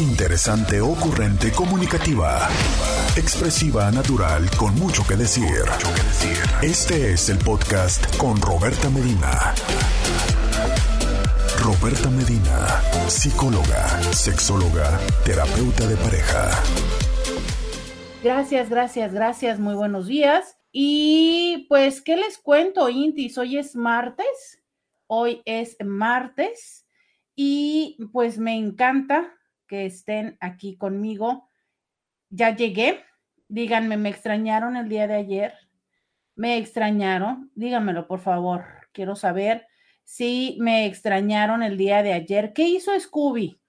Interesante, ocurrente, comunicativa. Expresiva, natural, con mucho que decir. Este es el podcast con Roberta Medina. Roberta Medina, psicóloga, sexóloga, terapeuta de pareja. Gracias, gracias, gracias. Muy buenos días. Y pues, ¿qué les cuento, Intis? Hoy es martes. Hoy es martes. Y pues me encanta que estén aquí conmigo. Ya llegué. Díganme, ¿me extrañaron el día de ayer? ¿Me extrañaron? Díganmelo, por favor. Quiero saber si me extrañaron el día de ayer. ¿Qué hizo Scooby?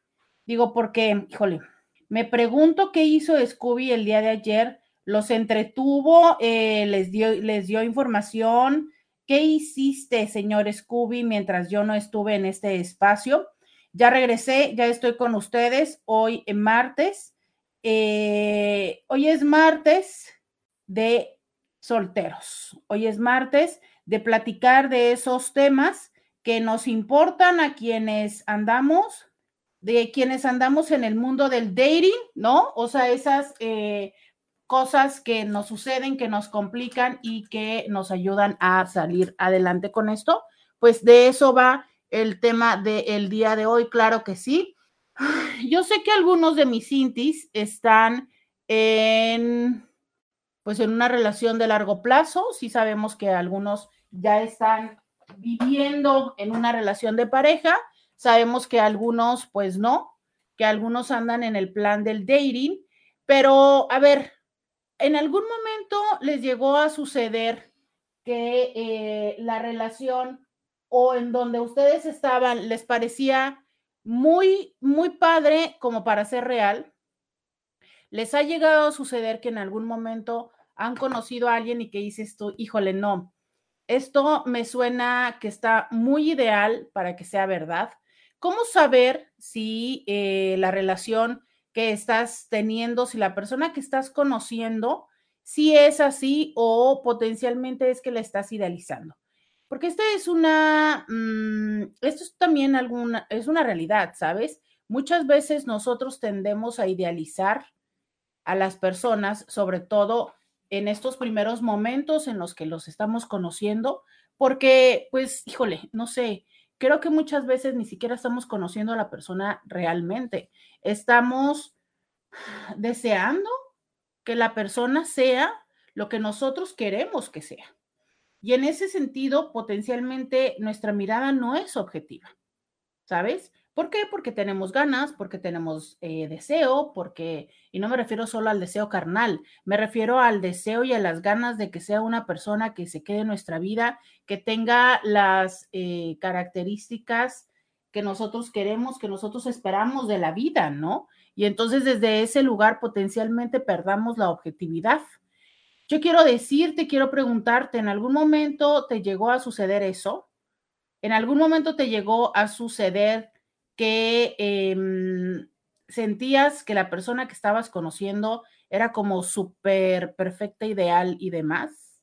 Digo, porque, híjole, me pregunto qué hizo Scooby el día de ayer. Los entretuvo, eh, les, dio, les dio información. ¿Qué hiciste, señor Scooby, mientras yo no estuve en este espacio? Ya regresé, ya estoy con ustedes hoy en martes. Eh, hoy es martes de solteros. Hoy es martes de platicar de esos temas que nos importan a quienes andamos, de quienes andamos en el mundo del dating, ¿no? O sea, esas eh, cosas que nos suceden, que nos complican y que nos ayudan a salir adelante con esto. Pues de eso va el tema del día de hoy, claro que sí. Yo sé que algunos de mis intis están en, pues en una relación de largo plazo, sí sabemos que algunos ya están viviendo en una relación de pareja, sabemos que algunos pues no, que algunos andan en el plan del dating, pero a ver, en algún momento les llegó a suceder que eh, la relación o en donde ustedes estaban les parecía muy, muy padre como para ser real, les ha llegado a suceder que en algún momento han conocido a alguien y que dices tú, híjole, no, esto me suena que está muy ideal para que sea verdad. ¿Cómo saber si eh, la relación que estás teniendo, si la persona que estás conociendo, si es así o potencialmente es que la estás idealizando? Porque esta es una, mm, esto es también alguna, es una realidad, ¿sabes? Muchas veces nosotros tendemos a idealizar a las personas, sobre todo en estos primeros momentos en los que los estamos conociendo, porque, pues, híjole, no sé, creo que muchas veces ni siquiera estamos conociendo a la persona realmente. Estamos deseando que la persona sea lo que nosotros queremos que sea. Y en ese sentido, potencialmente nuestra mirada no es objetiva, ¿sabes? ¿Por qué? Porque tenemos ganas, porque tenemos eh, deseo, porque, y no me refiero solo al deseo carnal, me refiero al deseo y a las ganas de que sea una persona que se quede en nuestra vida, que tenga las eh, características que nosotros queremos, que nosotros esperamos de la vida, ¿no? Y entonces desde ese lugar potencialmente perdamos la objetividad. Yo quiero decirte, quiero preguntarte, ¿en algún momento te llegó a suceder eso? ¿En algún momento te llegó a suceder que em, sentías que la persona que estabas conociendo era como súper perfecta, ideal y demás?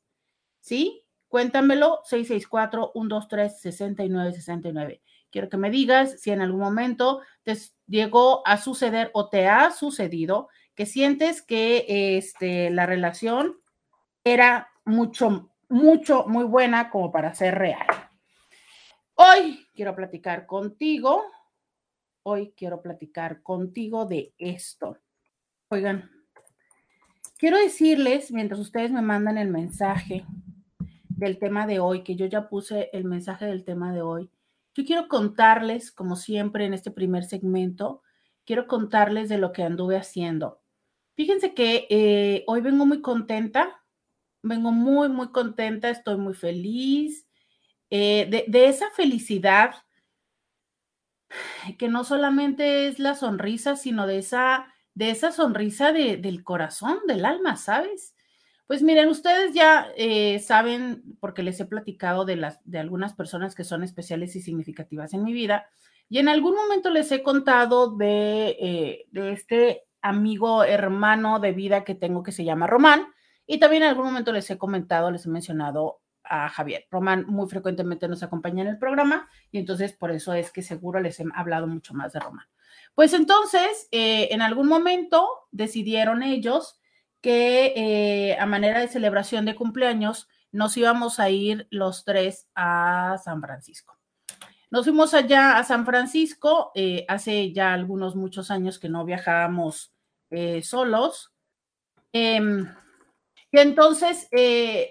¿Sí? Cuéntamelo, 664-123-6969. Quiero que me digas si en algún momento te llegó a suceder o te ha sucedido que sientes que este, la relación era mucho, mucho, muy buena como para ser real. Hoy quiero platicar contigo, hoy quiero platicar contigo de esto. Oigan, quiero decirles, mientras ustedes me mandan el mensaje del tema de hoy, que yo ya puse el mensaje del tema de hoy, yo quiero contarles, como siempre en este primer segmento, quiero contarles de lo que anduve haciendo. Fíjense que eh, hoy vengo muy contenta vengo muy, muy contenta, estoy muy feliz. Eh, de, esa felicidad que no solamente es la sonrisa, sino de esa, de esa sonrisa del corazón, del alma, ¿sabes? Pues miren, ustedes ya eh, saben, porque les he platicado de, las, de algunas personas que son especiales y significativas en mi vida, y en algún momento les he contado de, eh, de este amigo hermano de vida que tengo que se llama Román, y también en algún momento les he comentado, les he mencionado a Javier. Román muy frecuentemente nos acompaña en el programa y entonces por eso es que seguro les he hablado mucho más de Román. Pues entonces, eh, en algún momento decidieron ellos que eh, a manera de celebración de cumpleaños nos íbamos a ir los tres a San Francisco. Nos fuimos allá a San Francisco, eh, hace ya algunos muchos años que no viajábamos solos. Y entonces,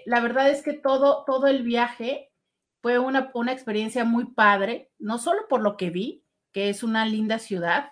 la verdad es que todo, todo el viaje fue una, una experiencia muy padre, no solo por lo que vi, que es una linda ciudad,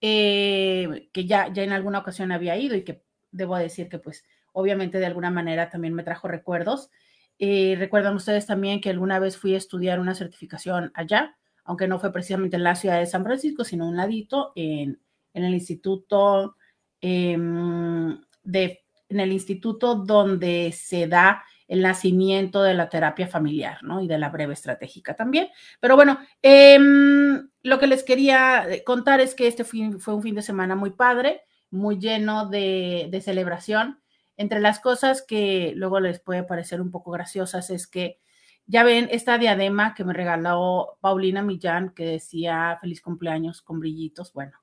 eh, que ya, ya en alguna ocasión había ido y que debo decir que pues obviamente de alguna manera también me trajo recuerdos. Eh, recuerdan ustedes también que alguna vez fui a estudiar una certificación allá, aunque no fue precisamente en la ciudad de San Francisco, sino un ladito en, en el instituto em, de, en el instituto donde se da el nacimiento de la terapia familiar, ¿no? Y de la breve estratégica también. Pero bueno, em, lo que les quería eh, contar es que este fue un fin de semana muy padre, muy lleno de, de celebración. Entre las cosas que luego les puede parecer un poco graciosas es que ya ven esta diadema que me regaló Paulina Millán que decía feliz cumpleaños con brillitos. Bueno,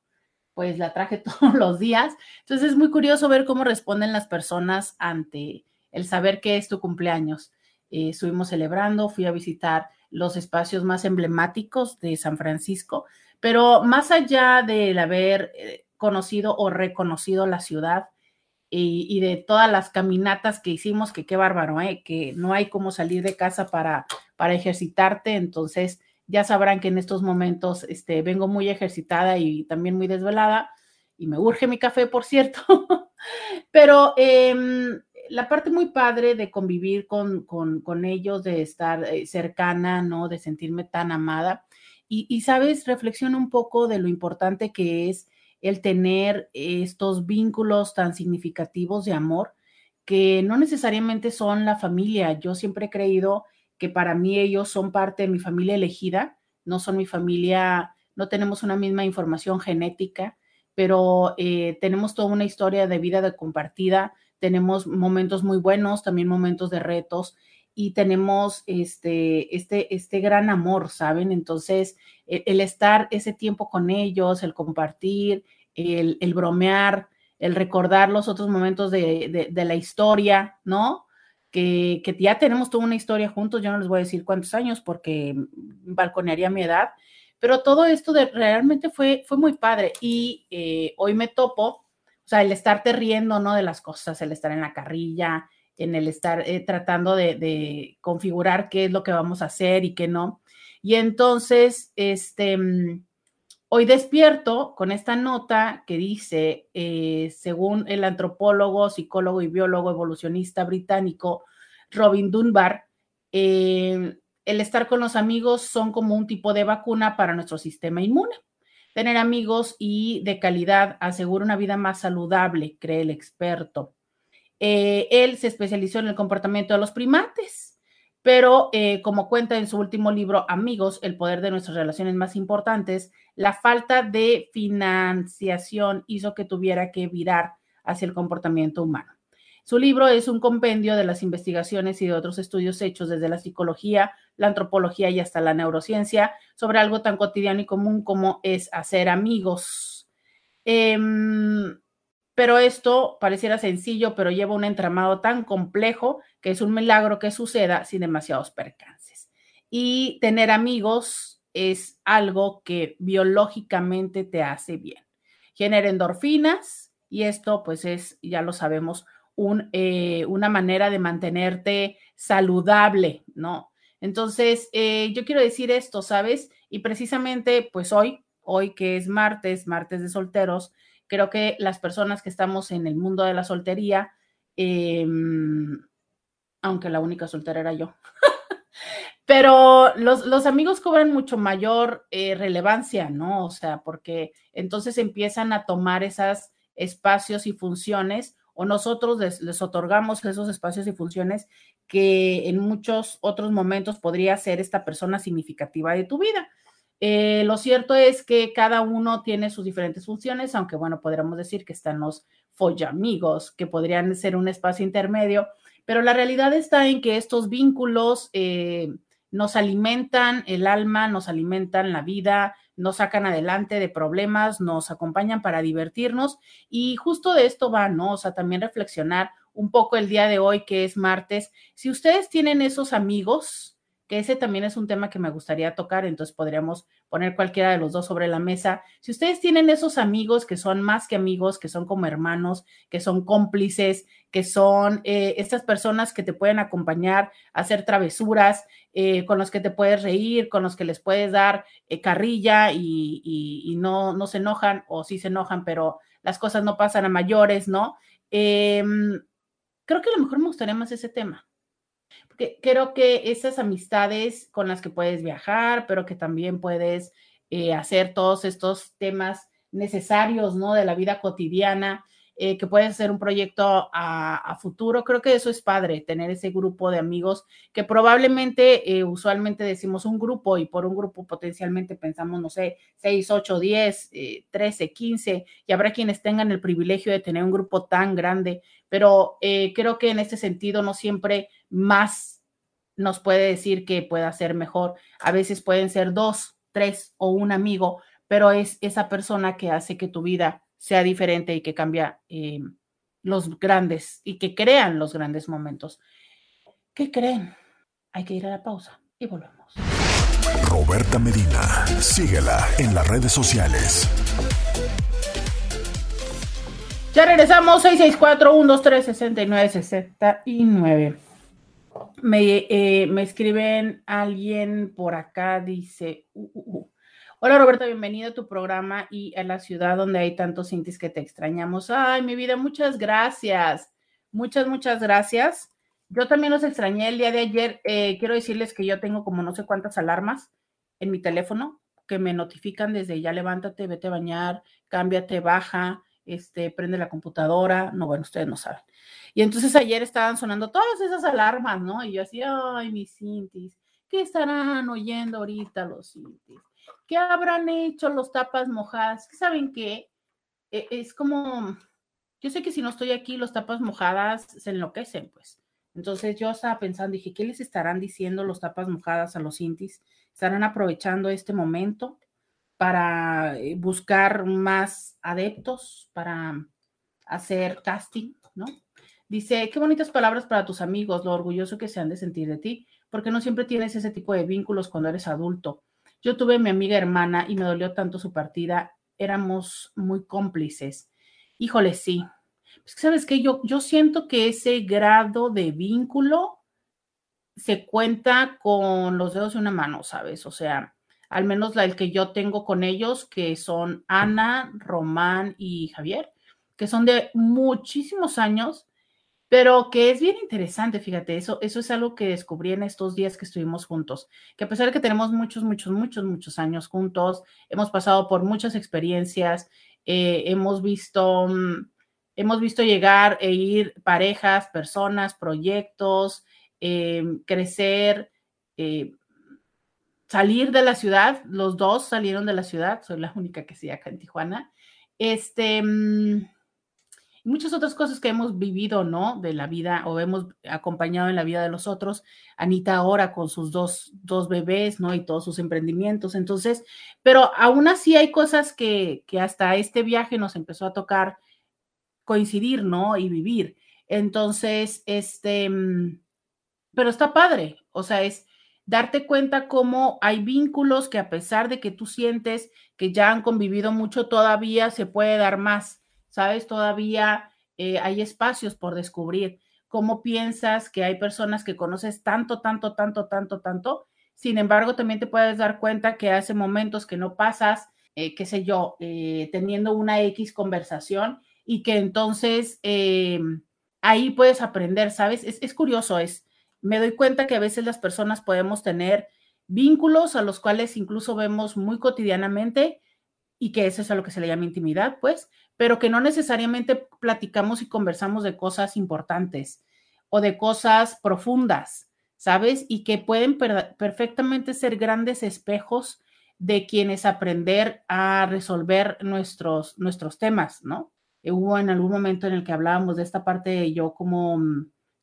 pues la traje todos los días. Entonces es muy curioso ver cómo responden las personas ante el saber que es tu cumpleaños. Eh, estuvimos celebrando, fui a visitar los espacios más emblemáticos de San Francisco, pero más allá del haber eh, conocido o reconocido la ciudad y, de todas las caminatas que hicimos, que qué bárbaro, ¿eh? que no hay como salir de casa para, para ejercitarte, entonces ya sabrán que en estos momentos este, vengo muy ejercitada y también muy desvelada y me urge mi café, por cierto, pero em, la parte muy padre de convivir con, con, ellos, de estar eh, cercana, ¿no? De sentirme tan amada. Y, sabes, reflexiona un poco de lo importante que es el tener estos vínculos tan significativos de amor, que no necesariamente son la familia. Yo siempre he creído que para mí ellos son parte de mi familia elegida, no son mi familia, no tenemos una misma información genética, pero eh, tenemos toda una historia de vida de compartida, tenemos momentos muy buenos, también momentos de retos y tenemos este, este, este gran amor, ¿saben? Entonces, e, el, estar ese tiempo con ellos, el compartir, el, el bromear, el recordar los otros momentos de, de, la historia, ¿no? Que, ya tenemos toda una historia juntos, yo no les voy a decir cuántos años porque balconearía mi edad, pero todo esto de, realmente fue, fue muy padre y eh, hoy me topo o sea, el estarte riendo, ¿no? De las cosas, el estar en la carrilla, en el estar eh, tratando de, configurar qué es lo que vamos a hacer y qué no. Y entonces, este, mm, hoy despierto con esta nota que dice, eh, según el antropólogo, psicólogo y biólogo evolucionista británico Robin Dunbar, eh, el estar con los amigos son como un tipo de vacuna para nuestro sistema inmune. Tener amigos y de calidad asegura una vida más saludable, cree el experto. Eh, él se especializó en el comportamiento de los primates, pero eh, como cuenta en su último libro, Amigos, el poder de nuestras relaciones más importantes, la falta de financiación hizo que tuviera que virar hacia el comportamiento humano. Su libro es un compendio de las investigaciones y de otros estudios hechos desde la psicología, la antropología y hasta la neurociencia sobre algo tan cotidiano y común como es hacer amigos. Em, pero esto pareciera sencillo, pero lleva un entramado tan complejo que es un milagro que suceda sin demasiados percances. Y tener amigos es algo que biológicamente te hace bien. Genera endorfinas y esto pues es, ya lo sabemos, eh, una manera de mantenerte saludable, ¿no? Entonces, eh, yo quiero decir esto, ¿sabes? Y precisamente, pues hoy, hoy que es martes, martes de solteros, creo que las personas que estamos en el mundo de la soltería, em, aunque la única soltera era yo, pero los, amigos cobran mucho mayor eh, relevancia, ¿no? O sea, porque entonces empiezan a tomar esos espacios y funciones o nosotros les, otorgamos esos espacios y funciones que en muchos otros momentos podría ser esta persona significativa de tu vida. Eh, lo cierto es que cada uno tiene sus diferentes funciones, aunque bueno, podríamos decir que están los follamigos, que podrían ser un espacio intermedio, pero la realidad está en que estos vínculos eh, nos alimentan el alma, nos alimentan la vida, nos sacan adelante de problemas, nos acompañan para divertirnos y justo de esto va, ¿no? O sea, también reflexionar un poco el día de hoy, que es martes. Si ustedes tienen esos amigos, que ese también es un tema que me gustaría tocar, entonces podríamos poner cualquiera de los dos sobre la mesa. Si ustedes tienen esos amigos que son más que amigos, que son como hermanos, que son cómplices, que son eh, estas personas que te pueden acompañar a hacer travesuras, eh, con los que te puedes reír, con los que les puedes dar eh, carrilla y, y, no, no se enojan o sí se enojan, pero las cosas no pasan a mayores, ¿no? Em, creo que a lo mejor me gustaría más ese tema creo que esas amistades con las que puedes viajar, pero que también puedes eh, hacer todos estos temas necesarios, ¿no? De la vida cotidiana, eh, que puedes hacer un proyecto a, futuro. Creo que eso es padre, tener ese grupo de amigos que probablemente, eh, usualmente decimos un grupo y por un grupo potencialmente pensamos, no sé, 6, 8, 10, 13, 15, y habrá quienes tengan el privilegio de tener un grupo tan grande, pero creo que en este sentido no siempre más nos puede decir que pueda ser mejor. A veces pueden ser dos, tres o un amigo, pero es esa persona que hace que tu vida sea diferente y que cambia eh, los grandes y que crean los grandes momentos. ¿Qué creen? Hay que ir a la pausa y volvemos. Roberta Medina, síguela en las redes sociales. Ya regresamos, 664-123-6969. Me, eh, me escriben alguien por acá, dice, uh, uh, uh. hola Roberta, bienvenido a tu programa y a la ciudad donde hay tantos intis que te extrañamos. Ay, mi vida, muchas gracias. Muchas, muchas gracias. Yo también los extrañé el día de ayer. Eh, quiero decirles que yo tengo como no sé cuántas alarmas en mi teléfono que me notifican desde ya levántate, vete a bañar, cámbiate, baja, este, prende la computadora. No, bueno, ustedes no saben. Y entonces ayer estaban sonando todas esas alarmas, ¿no? Y yo así, ay, mis cintis, ¿qué estarán oyendo ahorita los cintis? ¿Qué habrán hecho los tapas mojadas? ¿Saben qué? E, es como, yo sé que si no estoy aquí, los tapas mojadas se enloquecen, pues. Entonces yo estaba pensando, dije, ¿qué les estarán diciendo los tapas mojadas a los cintis? ¿Estarán aprovechando este momento para eh, buscar más adeptos, para hacer casting, ¿no? Dice, qué bonitas palabras para tus amigos, lo orgulloso que se han de sentir de ti, porque no siempre tienes ese tipo de vínculos cuando eres adulto. Yo tuve mi amiga hermana y me dolió tanto su partida, éramos muy cómplices. Híjole, sí. Pues, ¿sabes qué? Yo, yo siento que ese grado de vínculo se cuenta con los dedos de una mano, ¿sabes? O sea, al menos la el que yo tengo con ellos, que son Ana, Román y Javier, que son de muchísimos años pero que es bien interesante, fíjate, eso, eso es algo que descubrí en estos días que estuvimos juntos, que a pesar de que tenemos muchos, muchos, muchos, muchos años juntos, hemos pasado por muchas experiencias, eh, hemos visto, mm, hemos visto llegar e ir parejas, personas, proyectos, eh, crecer, eh, salir de la ciudad, los dos salieron de la ciudad, soy la única que sí acá en Tijuana. Este, mm, muchas otras cosas que hemos vivido, ¿no? De la vida o hemos acompañado en la vida de los otros. Anita ahora con sus dos, dos bebés, ¿no? Y todos sus emprendimientos. Entonces, pero aún así hay cosas que, que hasta este viaje nos empezó a tocar coincidir, ¿no? Y vivir. Entonces, este, mm, pero está padre, o sea, es darte cuenta cómo hay vínculos que a pesar de que tú sientes que ya han convivido mucho, todavía se puede dar más ¿sabes? Todavía eh, hay espacios por descubrir. ¿Cómo piensas que hay personas que conoces tanto, tanto, tanto, tanto, tanto? Sin embargo, también te puedes dar cuenta que hace momentos que no pasas, eh, qué sé yo, eh, teniendo una X conversación y que entonces ahí puedes aprender, ¿sabes? Es, es curioso, es, me doy cuenta que a veces las personas podemos tener vínculos a los cuales incluso vemos muy cotidianamente y que eso es a lo que se le llama intimidad, pues, pero que no necesariamente platicamos y conversamos de cosas importantes o de cosas profundas, ¿sabes? Y que pueden perfectamente ser grandes espejos de quienes aprender a resolver nuestros, nuestros temas, ¿no? Eh, hubo en algún momento en el que hablábamos de esta parte de yo como,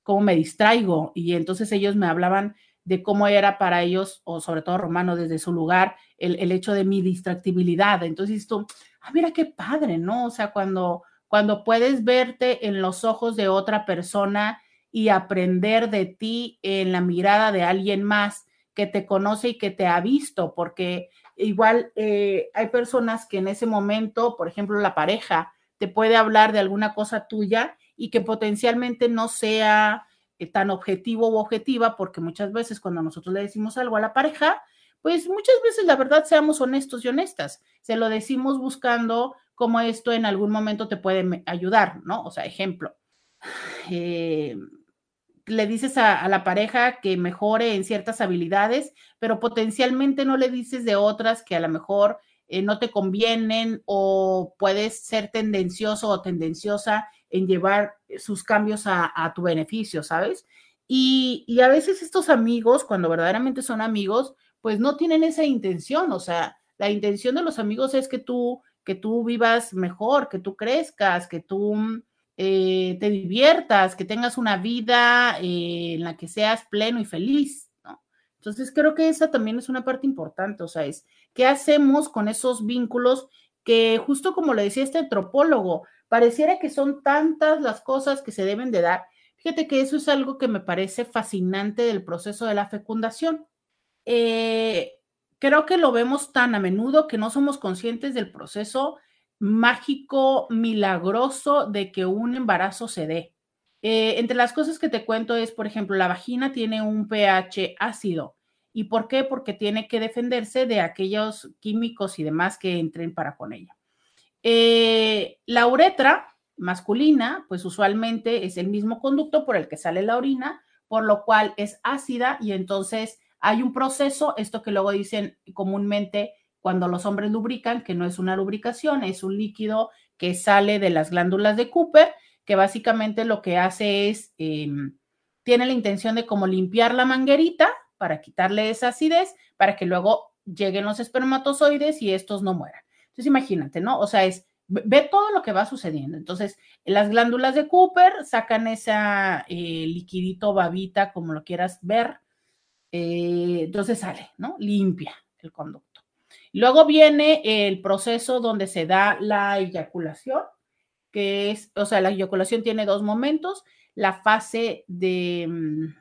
como me distraigo y entonces ellos me hablaban de cómo era para ellos, o sobre todo Romano desde su lugar, el, el hecho de mi distractibilidad. Entonces, tú, ah, mira qué padre, ¿no? O sea, cuando, cuando puedes verte en los ojos de otra persona y aprender de ti en la mirada de alguien más que te conoce y que te ha visto, porque igual eh, hay personas que en ese momento, por ejemplo, la pareja, te puede hablar de alguna cosa tuya y que potencialmente no sea eh, tan objetivo o objetiva, porque muchas veces cuando nosotros le decimos algo a la pareja, pues muchas veces la verdad seamos honestos y honestas, se lo decimos buscando cómo esto en algún momento te puede ayudar, ¿no? O sea, ejemplo, eh, le dices a, la pareja que mejore en ciertas habilidades, pero potencialmente no le dices de otras que a lo mejor eh, no te convienen o puedes ser tendencioso o tendenciosa en llevar sus cambios a, tu beneficio, ¿sabes? Y, a veces estos amigos, cuando verdaderamente son amigos, pues no tienen esa intención, o sea, la intención de los amigos es que tú, que tú vivas mejor, que tú crezcas, que tú eh, te diviertas, que tengas una vida eh, en la que seas pleno y feliz. Entonces creo que esa también es una parte importante, o sea, es qué hacemos con esos vínculos que justo como le decía este antropólogo, pareciera que son tantas las cosas que se deben de dar. Fíjate que eso es algo que me parece fascinante del proceso de la fecundación. Eh, creo que lo vemos tan a menudo que no somos conscientes del proceso mágico, milagroso de que un embarazo se dé. Eh, entre las cosas que te cuento es, por ejemplo, la vagina tiene un pH ácido. ¿Y por qué? Porque tiene que defenderse de aquellos químicos y demás que entren para con ella. Eh, la uretra masculina, pues usualmente es el mismo conducto por el que sale la orina, por lo cual es ácida y entonces hay un proceso, esto que luego dicen comúnmente cuando los hombres lubrican, que no es una lubricación, es un líquido que sale de las glándulas de Cooper, que básicamente lo que hace es, em, tiene la intención de como limpiar la manguerita para quitarle esa acidez, para que luego lleguen los espermatozoides y estos no mueran. Entonces imagínate, ¿no? O sea, es, ve todo lo que va sucediendo. Entonces, las glándulas de Cooper sacan esa eh, liquidito babita, como lo quieras ver. Eh, entonces sale, ¿no? Limpia el conducto. Luego viene el proceso donde se da la eyaculación, que es, o sea, la eyaculación tiene dos momentos, la fase de, mm,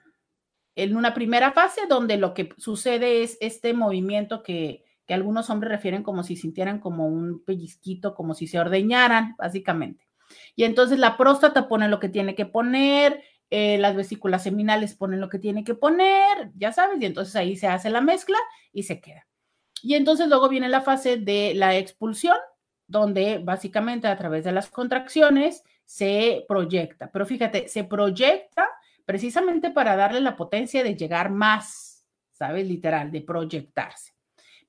en una primera fase donde lo que sucede es este movimiento que, que algunos hombres refieren como si sintieran como un pellizquito, como si se ordeñaran, básicamente. Y entonces la próstata pone lo que tiene que poner, eh, las vesículas seminales ponen lo que tiene que poner, ya sabes, y entonces ahí se hace la mezcla y se queda. Y entonces luego viene la fase de la expulsión, donde básicamente a través de las contracciones se proyecta. Pero fíjate, se proyecta precisamente para darle la potencia de llegar más, ¿sabes? Literal, de proyectarse.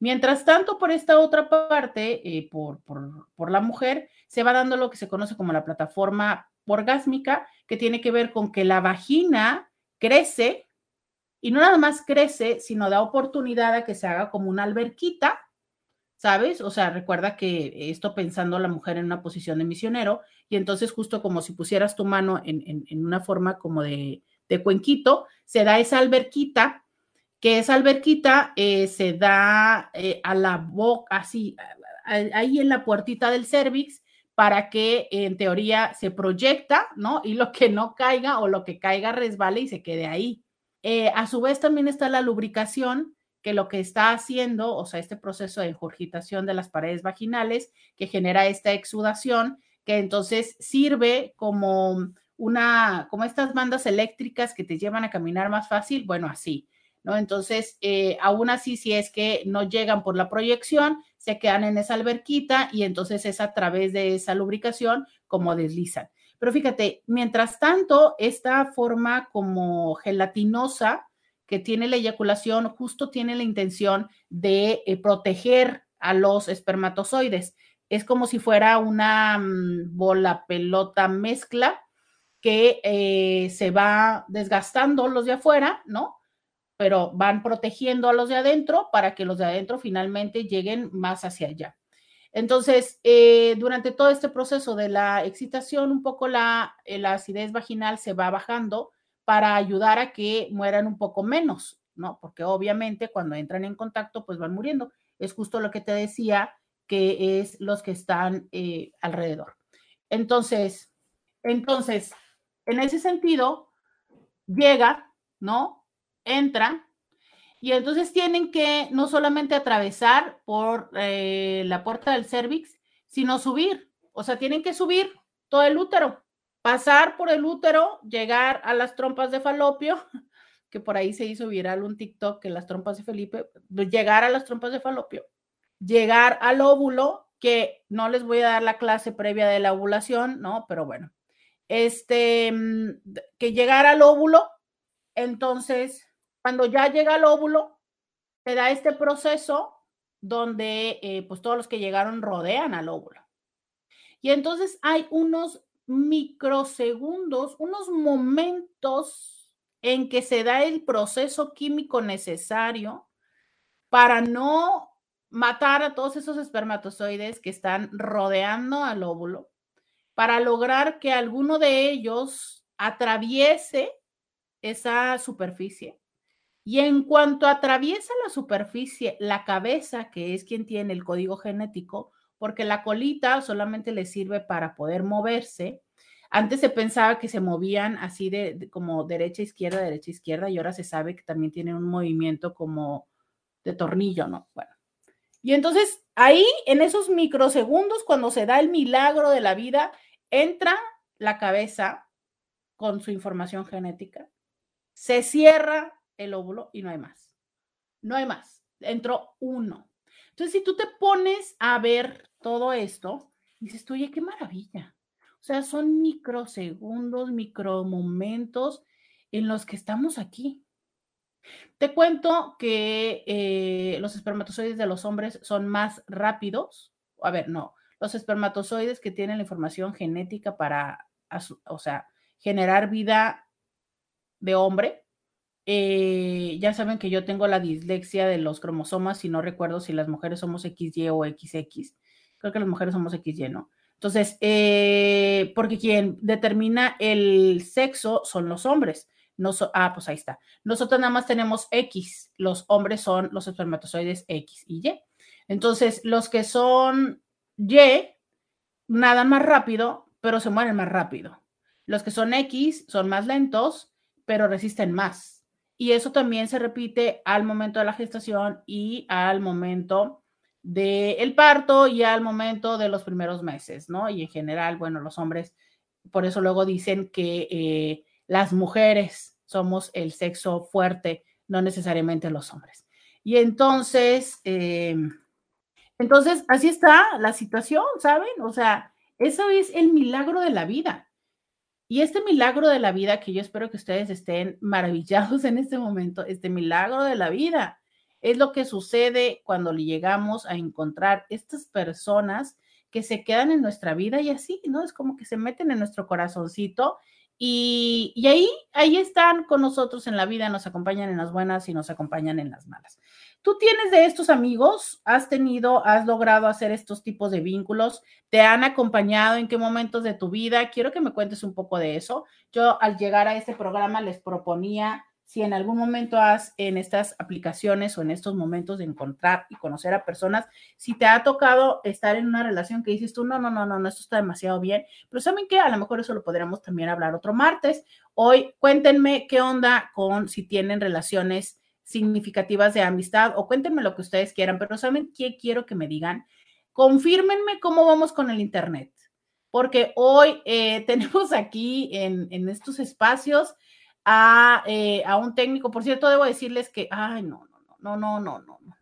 Mientras tanto, por esta otra parte, eh, por, por, por la mujer, se va dando lo que se conoce como la plataforma orgásmica, que tiene que ver con que la vagina crece y no nada más crece, sino da oportunidad a que se haga como una alberquita, ¿sabes? O sea, recuerda que esto pensando la mujer en una posición de misionero, y entonces justo como si pusieras tu mano en, una forma como de, cuenquito, se da esa alberquita, que esa alberquita eh, se da eh, a la boca, así, ahí en la puertita del cervix, para que en teoría se proyecta, ¿no? Y lo que no caiga o lo que caiga resbale y se quede ahí. Eh, a su vez también está la lubricación, que lo que está haciendo, o sea, este proceso de engurgitación de las paredes vaginales, que genera esta exudación, que entonces sirve como una, como estas bandas eléctricas que te llevan a caminar más fácil, bueno, así, ¿no? Entonces, eh, aún así, si es que no llegan por la proyección, se quedan en esa alberquita y entonces es a través de esa lubricación como deslizan. Pero fíjate, mientras tanto, esta forma como gelatinosa que tiene la eyaculación justo tiene la intención de eh, proteger a los espermatozoides. Es como si fuera una mm, bola pelota mezcla que eh, se va desgastando los de afuera, ¿no? Pero van protegiendo a los de adentro para que los de adentro finalmente lleguen más hacia allá. Entonces, eh, durante todo este proceso de la excitación, un poco eh, la, acidez vaginal se va bajando para ayudar a que mueran un poco menos ¿no? Porque obviamente cuando entran en contacto, pues van muriendo. Es justo lo que te decía, que es los que están eh, alrededor. Entonces, entonces, en ese sentido, llega, ¿no? Entra y entonces tienen que no solamente atravesar por eh, la puerta del cervix, sino subir. O sea, tienen que subir todo el útero, pasar por el útero, llegar a las trompas de falopio, que por ahí se hizo viral un TikTok que las trompas de Felipe, llegar a las trompas de falopio, llegar al óvulo, que no les voy a dar la clase previa de la ovulación, ¿no? Pero bueno, este, mm, que llegar al óvulo, entonces cuando ya llega el óvulo, se da este proceso donde eh, pues todos los que llegaron rodean al óvulo. Y entonces hay unos microsegundos, unos momentos en que se da el proceso químico necesario para no matar a todos esos espermatozoides que están rodeando al óvulo, para lograr que alguno de ellos atraviese esa superficie. Y en cuanto atraviesa la superficie, la cabeza, que es quien tiene el código genético, porque la colita solamente le sirve para poder moverse. Antes se pensaba que se movían así de, como derecha, izquierda, derecha, izquierda, y ahora se sabe que también tienen un movimiento como de tornillo, ¿no? Bueno. Y entonces ahí, en esos microsegundos, cuando se da el milagro de la vida, entra la cabeza con su información genética, se cierra el óvulo y no hay más. No hay más. Entró uno. Entonces, si tú te pones a ver todo esto, dices, oye, qué maravilla. O sea, son microsegundos, micromomentos en los que estamos aquí. Te cuento que eh, los espermatozoides de los hombres son más rápidos. A ver, no, los espermatozoides que tienen la información genética para, o sea, generar vida de hombre eh, ya saben que yo tengo la dislexia de los cromosomas y no recuerdo si las mujeres somos XY o XX. Creo que las mujeres somos XY, ¿no? Entonces, eh, porque quien determina el sexo son los hombres. No ah, pues ahí está. Nosotros nada más tenemos X. Los hombres son los espermatozoides X y Y. Entonces, los que son Y nadan más rápido, pero se mueren más rápido. Los que son X son más lentos, pero resisten más. Y eso también se repite al momento de la gestación y al momento del parto y al momento de los primeros meses, ¿no? Y en general, bueno, los hombres, por eso luego dicen que eh, las mujeres somos el sexo fuerte, no necesariamente los hombres. Y entonces, em, entonces, así está la situación, ¿saben? O sea, eso es el milagro de la vida. Y este milagro de la vida, que yo espero que ustedes estén maravillados en este momento, este milagro de la vida, es lo que sucede cuando le llegamos a encontrar estas personas que se quedan en nuestra vida y así, ¿no? Es como que se meten en nuestro corazoncito y, y, ahí, ahí están con nosotros en la vida, nos acompañan en las buenas y nos acompañan en las malas. ¿Tú tienes de estos amigos? ¿Has tenido, has logrado hacer estos tipos de vínculos? ¿Te han acompañado en qué momentos de tu vida? Quiero que me cuentes un poco de eso. Yo al llegar a este programa les proponía si en algún momento has en estas aplicaciones o en estos momentos de encontrar y conocer a personas, si te ha tocado estar en una relación que dices tú, no, no, no, no, no, esto está demasiado bien, pero ¿saben qué? A lo mejor eso lo podríamos también hablar otro martes. Hoy cuéntenme qué onda con si tienen relaciones significativas de amistad o cuéntenme lo que ustedes quieran, pero ¿saben qué quiero que me digan? Confírmenme cómo vamos con el Internet, porque hoy eh, tenemos aquí en, en, estos espacios a, eh, a un técnico, por cierto, debo decirles que, ay, no, no, no, no, no, no, no.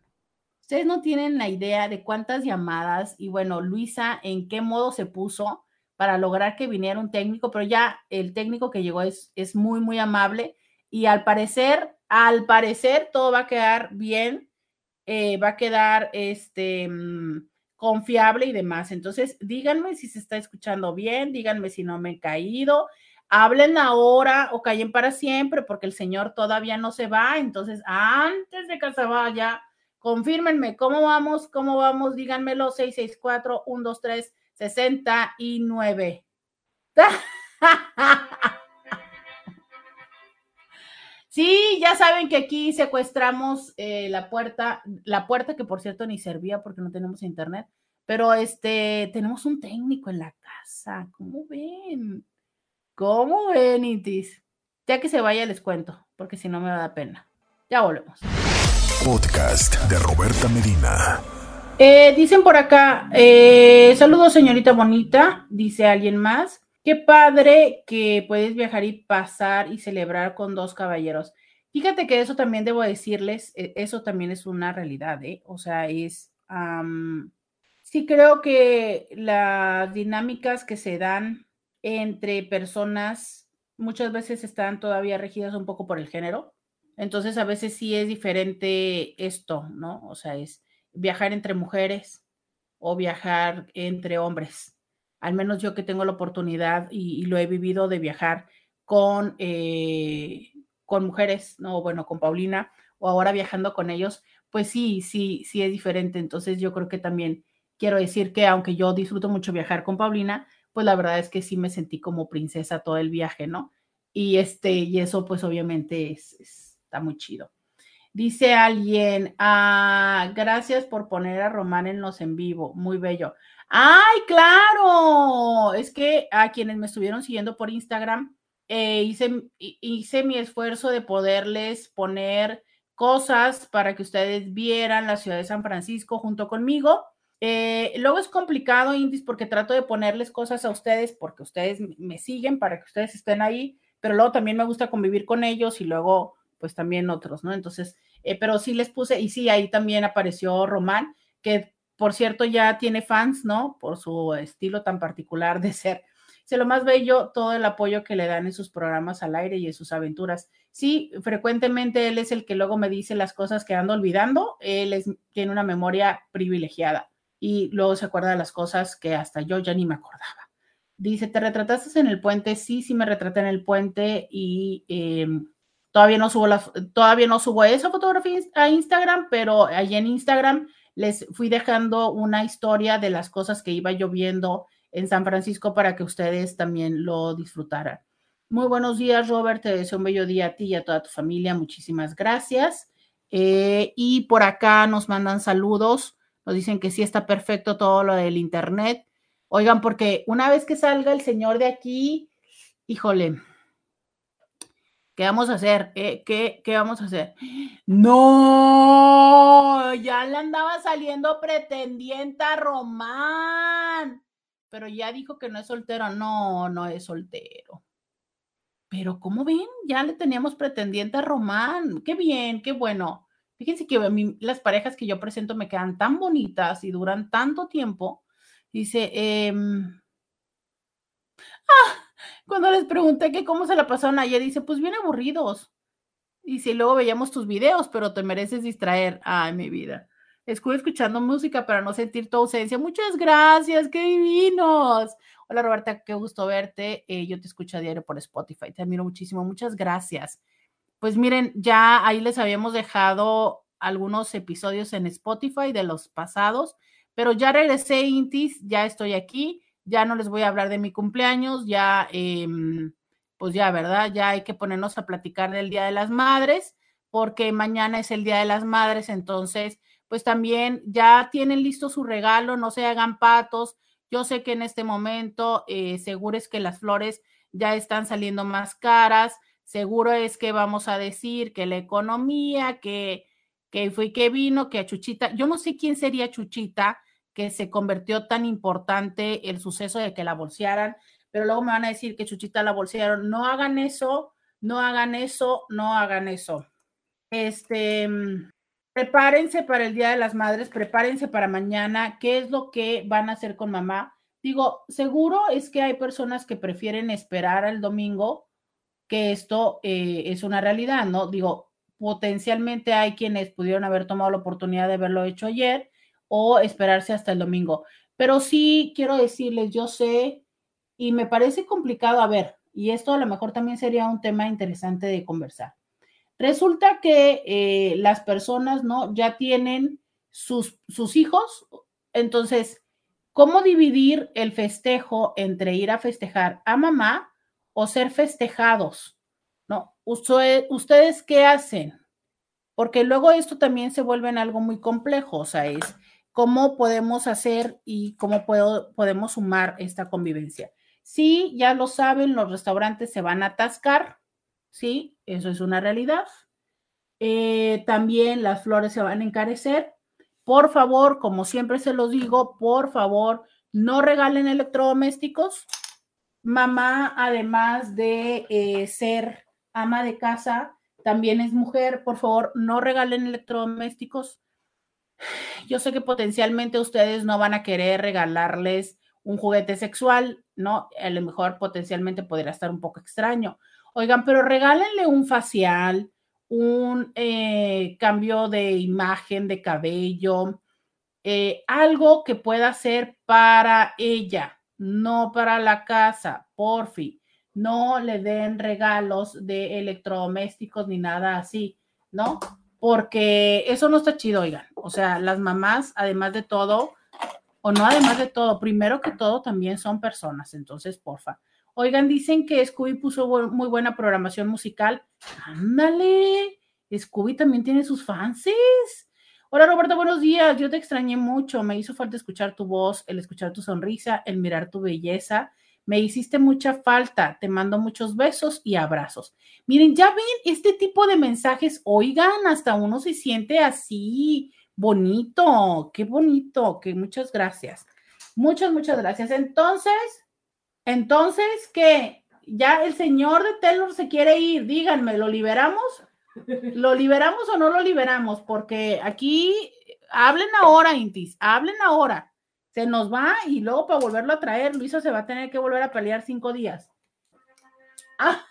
Ustedes no tienen la idea de cuántas llamadas y bueno, Luisa, en qué modo se puso para lograr que viniera un técnico, pero ya el técnico que llegó es, es muy, muy amable y al parecer al parecer todo va a quedar bien, eh, va a quedar este, mm, confiable y demás. Entonces, díganme si se está escuchando bien, díganme si no me he caído, hablen ahora o callen para siempre, porque el Señor todavía no se va. Entonces, antes de que se vaya, confírmenme cómo vamos, cómo vamos, díganmelo 664 123 69. Sí, ya saben que aquí secuestramos eh, la puerta, la puerta que por cierto ni servía porque no tenemos internet, pero este, tenemos un técnico en la casa. ¿Cómo ven? ¿Cómo ven, Itis? Ya que se vaya les cuento, porque si no me da pena. Ya volvemos. Podcast de Roberta Medina. Eh, dicen por acá, eh, saludos señorita bonita, dice alguien más. Qué padre que puedes viajar y pasar y celebrar con dos caballeros. Fíjate que eso también debo decirles, e, eso también es una realidad, ¿eh? O sea, es, sí creo que las dinámicas que se dan entre personas muchas veces están todavía regidas un poco por el género. Entonces, a veces sí es diferente esto, ¿no? O sea, es viajar entre mujeres o viajar entre hombres al menos yo que tengo la oportunidad y, lo he vivido de viajar con, eh, con mujeres, no, bueno, con Paulina o ahora viajando con ellos, pues sí, sí, sí es diferente. Entonces yo creo que también quiero decir que aunque yo disfruto mucho viajar con Paulina, pues la verdad es que sí me sentí como princesa todo el viaje, ¿no? Y este, y eso pues obviamente es, está muy chido. Dice alguien, ah, gracias por poner a Román en los en vivo, muy bello. ¡Ay, claro! Es que a quienes me estuvieron siguiendo por Instagram, eh, hice, hice mi esfuerzo de poderles poner cosas para que ustedes vieran la ciudad de San Francisco junto conmigo. Eh, luego es complicado, Indis, porque trato de ponerles cosas a ustedes, porque ustedes me siguen para que ustedes estén ahí, pero luego también me gusta convivir con ellos y luego, pues también otros, ¿no? Entonces, eh, pero sí les puse, y sí, ahí también apareció Román, que por cierto, ya tiene fans, ¿no? Por su estilo tan particular de ser. Se lo más bello, todo el apoyo que le dan en sus programas al aire y en sus aventuras. Sí, frecuentemente él es el que luego me dice las cosas que ando olvidando. Él tiene una memoria privilegiada y luego se acuerda de las cosas que hasta yo ya ni me acordaba. Dice, ¿te retrataste en el puente? Sí, sí me retraté en el puente y em, todavía no subo la, todavía no subo esa fotografía a Instagram, pero allí en Instagram les fui dejando una historia de las cosas que iba yo viendo en San Francisco para que ustedes también lo disfrutaran. Muy buenos días, Robert. Te deseo un bello día a ti y a toda tu familia. Muchísimas gracias. Eh, y por acá nos mandan saludos. Nos dicen que sí está perfecto todo lo del Internet. Oigan, porque una vez que salga el señor de aquí, híjole, ¿Qué vamos a hacer? ¿Qué, qué, vamos a hacer? No, ya le andaba saliendo pretendiente a Román, pero ya dijo que no es soltero. No, no es soltero. Pero ¿cómo ven? Ya le teníamos pretendiente a Román. Qué bien, qué bueno. Fíjense que las parejas que yo presento me quedan tan bonitas y duran tanto tiempo. Dice, eh, ah, cuando les pregunté que cómo se la pasaron ayer, dice, pues bien aburridos. Y si luego veíamos tus videos, pero te mereces distraer. Ay, mi vida. Estuve escuchando música para no sentir tu ausencia. Muchas gracias, qué divinos. Hola Roberta, qué gusto verte. Eh, yo te escucho a diario por Spotify. Te admiro muchísimo. Muchas gracias. Pues miren, ya ahí les habíamos dejado algunos episodios en Spotify de los pasados, pero ya regresé, Intis, ya estoy aquí ya no les voy a hablar de mi cumpleaños, ya, em, pues ya, ¿verdad? Ya hay que ponernos a platicar del Día de las Madres, porque mañana es el Día de las Madres, entonces, pues también ya tienen listo su regalo, no se hagan patos. Yo sé que en este momento eh, seguro es que las flores ya están saliendo más caras, seguro es que vamos a decir que la economía, que, que fue que vino, que a Chuchita, yo no sé quién sería Chuchita, que se convirtió tan importante el suceso de que la bolsearan, pero luego me van a decir que Chuchita la bolsearon. No hagan eso, no hagan eso, no hagan eso. Este, mm, prepárense para el Día de las Madres, prepárense para mañana, qué es lo que van a hacer con mamá. Digo, seguro es que hay personas que prefieren esperar al domingo, que esto eh, es una realidad, ¿no? Digo, potencialmente hay quienes pudieron haber tomado la oportunidad de haberlo hecho ayer o esperarse hasta el domingo. Pero sí quiero decirles, yo sé y me parece complicado, a ver, y esto a lo mejor también sería un tema interesante de conversar. Resulta que eh, las personas, ¿no? Ya tienen sus, sus hijos, entonces, ¿cómo dividir el festejo entre ir a festejar a mamá o ser festejados? ¿no? ¿Ustedes qué hacen? Porque luego esto también se vuelve en algo muy complejo, o sea, es cómo podemos hacer y cómo puedo, podemos sumar esta convivencia. Sí, ya lo saben, los restaurantes se van a atascar, sí, eso es una realidad. Eh, también las flores se van a encarecer. Por favor, como siempre se los digo, por favor, no regalen electrodomésticos. Mamá, además de eh, ser ama de casa, también es mujer. Por favor, no regalen electrodomésticos. Yo sé que potencialmente ustedes no van a querer regalarles un juguete sexual, ¿no? A lo mejor potencialmente podría estar un poco extraño. Oigan, pero regálenle un facial, un eh, cambio de imagen de cabello, eh, algo que pueda ser para ella, no para la casa, porfi. No le den regalos de electrodomésticos ni nada así, ¿no? Porque eso no está chido, oigan. O sea, las mamás, además de todo, o no además de todo, primero que todo también son personas, entonces, porfa. Oigan, dicen que Scooby puso muy buena programación musical. Ándale, Scooby también tiene sus fanses. Hola Roberto, buenos días. Yo te extrañé mucho. Me hizo falta escuchar tu voz, el escuchar tu sonrisa, el mirar tu belleza. Me hiciste mucha falta. Te mando muchos besos y abrazos. Miren, ya ven este tipo de mensajes. Oigan, hasta uno se siente así bonito, qué bonito, que muchas gracias. Muchas, muchas gracias. Entonces, entonces, ¿qué? Ya el señor de Taylor se quiere ir, díganme, ¿lo liberamos? ¿Lo liberamos o no lo liberamos? Porque aquí, hablen ahora, Intis, hablen ahora. Se nos va y luego para volverlo a traer, Luisa se va a tener que volver a pelear cinco días. Ah.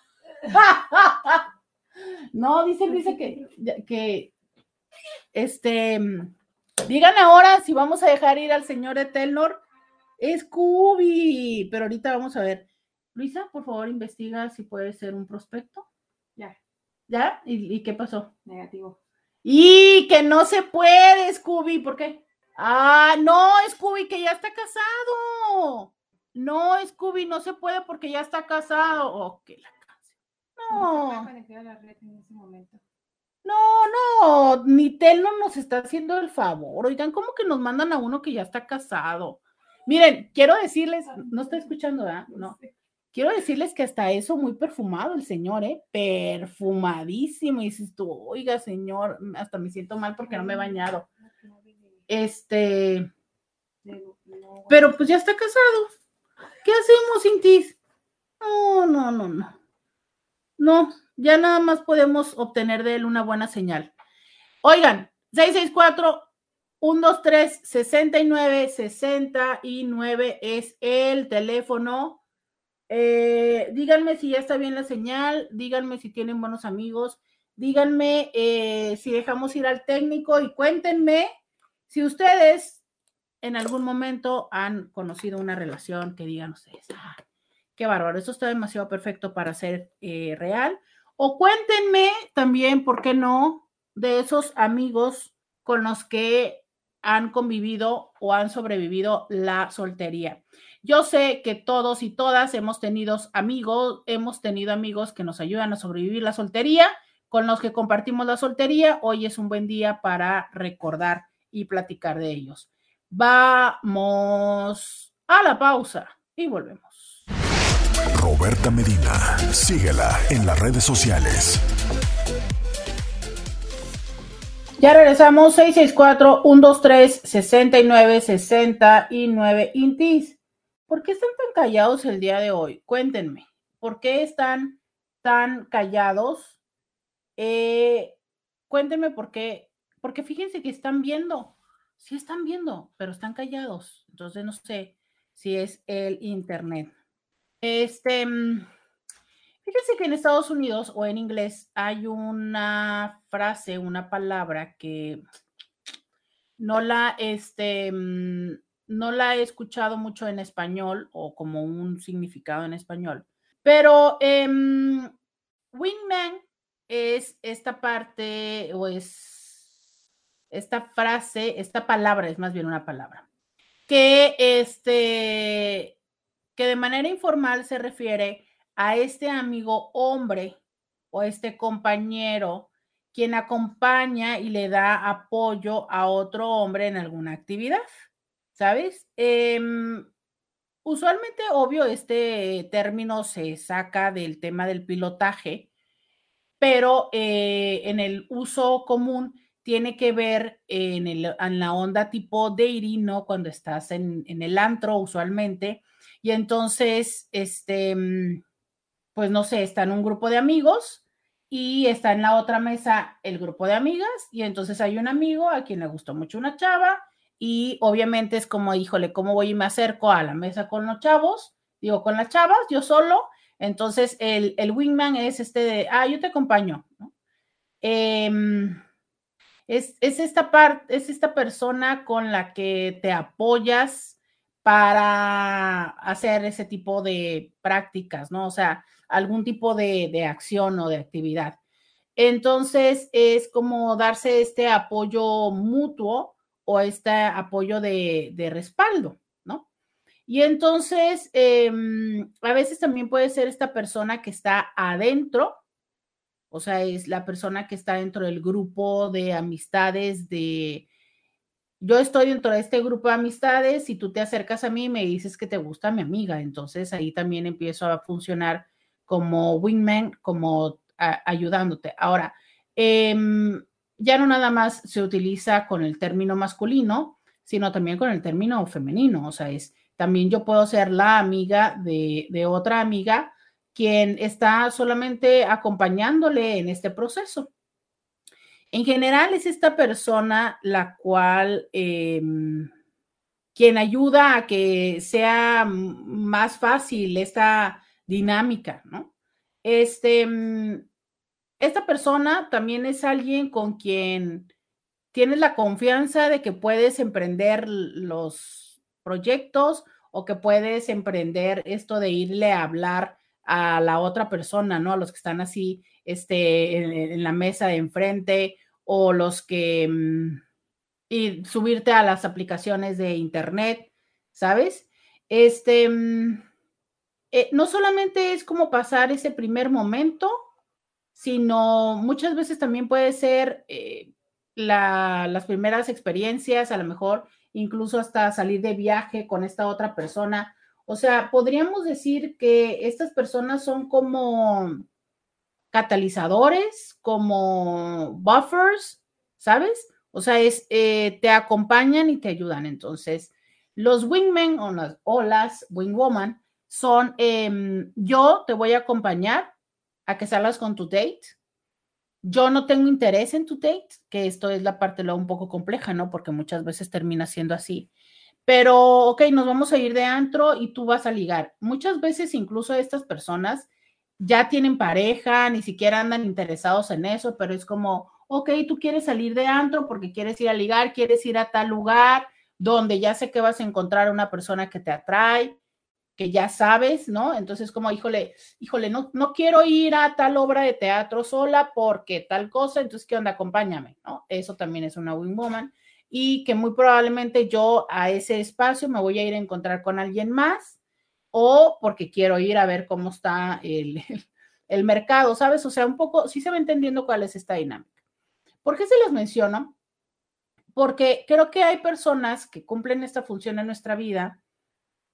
No, dice dice que, que este, digan ahora si vamos a dejar ir al señor Etelnor. Es Scooby, pero ahorita vamos a ver. Luisa, por favor, investiga si puede ser un prospecto. Ya. ¿Ya? ¿Y, qué pasó? Negativo. Y que no se puede, Scooby, ¿por qué? Ah, no, Scooby, que ya está casado. No, Scooby, no se puede porque ya está casado. Oh, que la casa. No. No, no, ni Tel no nos está haciendo el favor. Oigan, ¿cómo que nos mandan a uno que ya está casado? Miren, quiero decirles, no estoy escuchando, ¿verdad? No. Quiero decirles que hasta eso muy perfumado el señor, ¿eh? Perfumadísimo. Y dices tú, oiga, señor, hasta me siento mal porque no me he bañado. Este. Pero pues ya está casado. ¿Qué hacemos, Intis? No, no, no, no. No, ya nada más podemos obtener de él una buena señal. Oigan, 664 123 69 69 es el teléfono. Eh, díganme si ya está bien la señal, díganme si tienen buenos amigos, díganme eh, si dejamos ir al técnico y cuéntenme si ustedes en algún momento han conocido una relación que digan ustedes, ah, qué bárbaro, esto está demasiado perfecto para ser eh, real o cuéntenme también, ¿por qué no?, de esos amigos con los que han convivido o han sobrevivido la soltería. Yo sé que todos y todas hemos tenido amigos, hemos tenido amigos que nos ayudan a sobrevivir la soltería, con los que compartimos la soltería. Hoy es un buen día para recordar y platicar de ellos. Vamos a la pausa y volvemos. Roberta Medina. Síguela en las redes sociales. Ya regresamos, 664-123-6969 Intis. ¿Por qué están tan callados el día de hoy? Cuéntenme, ¿por qué están tan callados? Eh, cuéntenme por qué, porque fíjense que están viendo, sí están viendo, pero están callados. Entonces no sé si es el internet. Este, mm, fíjense que en Estados Unidos o en inglés hay una frase, una palabra que no la, este, mm, no la he escuchado mucho en español o como un significado en español, pero em, wingman es esta parte o es esta frase, esta palabra, es más bien una palabra, que este que de manera informal se refiere a este amigo hombre o este compañero quien acompaña y le da apoyo a otro hombre en alguna actividad, ¿sabes? Em, usualmente, obvio, este término se saca del tema del pilotaje, pero eh, en el uso común tiene que ver en, el, en, la onda tipo dating, ¿no? Cuando estás en, en, el antro usualmente. Y entonces, este, mm, pues no sé, está en un grupo de amigos y está en la otra mesa el grupo de amigas y entonces hay un amigo a quien le gustó mucho una chava y obviamente es como, híjole, ¿cómo voy y me acerco a la mesa con los chavos? Digo, con las chavas, yo solo. Entonces el, el wingman es este de, ah, yo te acompaño. Eh, es, esta parte, es esta persona con la que te apoyas para hacer ese tipo de prácticas, ¿no? O sea, algún tipo de, acción o de actividad. Entonces, es como darse este apoyo mutuo o este apoyo de, respaldo, ¿no? Y entonces, em, a veces también puede ser esta persona que está adentro o sea, es la persona que está dentro del grupo de amistades de, yo estoy dentro de este grupo de amistades y tú te acercas a mí y me dices que te gusta mi amiga, entonces ahí también empiezo a funcionar como wingman, como ayudándote. Ahora, em, ya no nada más se utiliza con el término masculino, sino también con el término femenino, o sea, es también yo puedo ser la amiga de, de otra amiga quien está solamente acompañándole en este proceso. En general es esta persona la cual, em, quien ayuda a que sea más fácil esta dinámica, ¿no? Este, mm, esta persona también es alguien con quien tienes la confianza de que puedes emprender los proyectos o que puedes emprender esto de irle a hablar a la otra persona, ¿no? A los que están así, este, en, la mesa de enfrente o los que, mm, y subirte a las aplicaciones de internet, ¿sabes? Este, mm, eh, no solamente es como pasar ese primer momento, sino muchas veces también puede ser eh, las primeras experiencias, a lo mejor incluso hasta salir de viaje con esta otra persona o sea, podríamos decir que estas personas son como catalizadores, como buffers, ¿sabes? O sea, es, eh, te acompañan y te ayudan. Entonces, los wingmen o las, o las wingwoman son, em, yo te voy a acompañar a que salgas con tu date. Yo no tengo interés en tu date, que esto es la parte un poco compleja, ¿no? Porque muchas veces termina siendo así. Pero, ok, nos vamos a ir de antro y tú vas a ligar. Muchas veces incluso estas personas ya tienen pareja, ni siquiera andan interesados en eso, pero es como, ok, tú quieres salir de antro porque quieres ir a ligar, quieres ir a tal lugar donde ya sé que vas a encontrar una persona que te atrae, que ya sabes, ¿no? Entonces como, híjole, híjole, no, no quiero ir a tal obra de teatro sola porque tal cosa, entonces, ¿qué onda? Acompáñame, ¿no? Eso también es una win woman y que muy probablemente yo a ese espacio me voy a ir a encontrar con alguien más o porque quiero ir a ver cómo está el, el mercado, ¿sabes? O sea, un poco, sí se va entendiendo cuál es esta dinámica. ¿Por qué se los menciono? Porque creo que hay personas que cumplen esta función en nuestra vida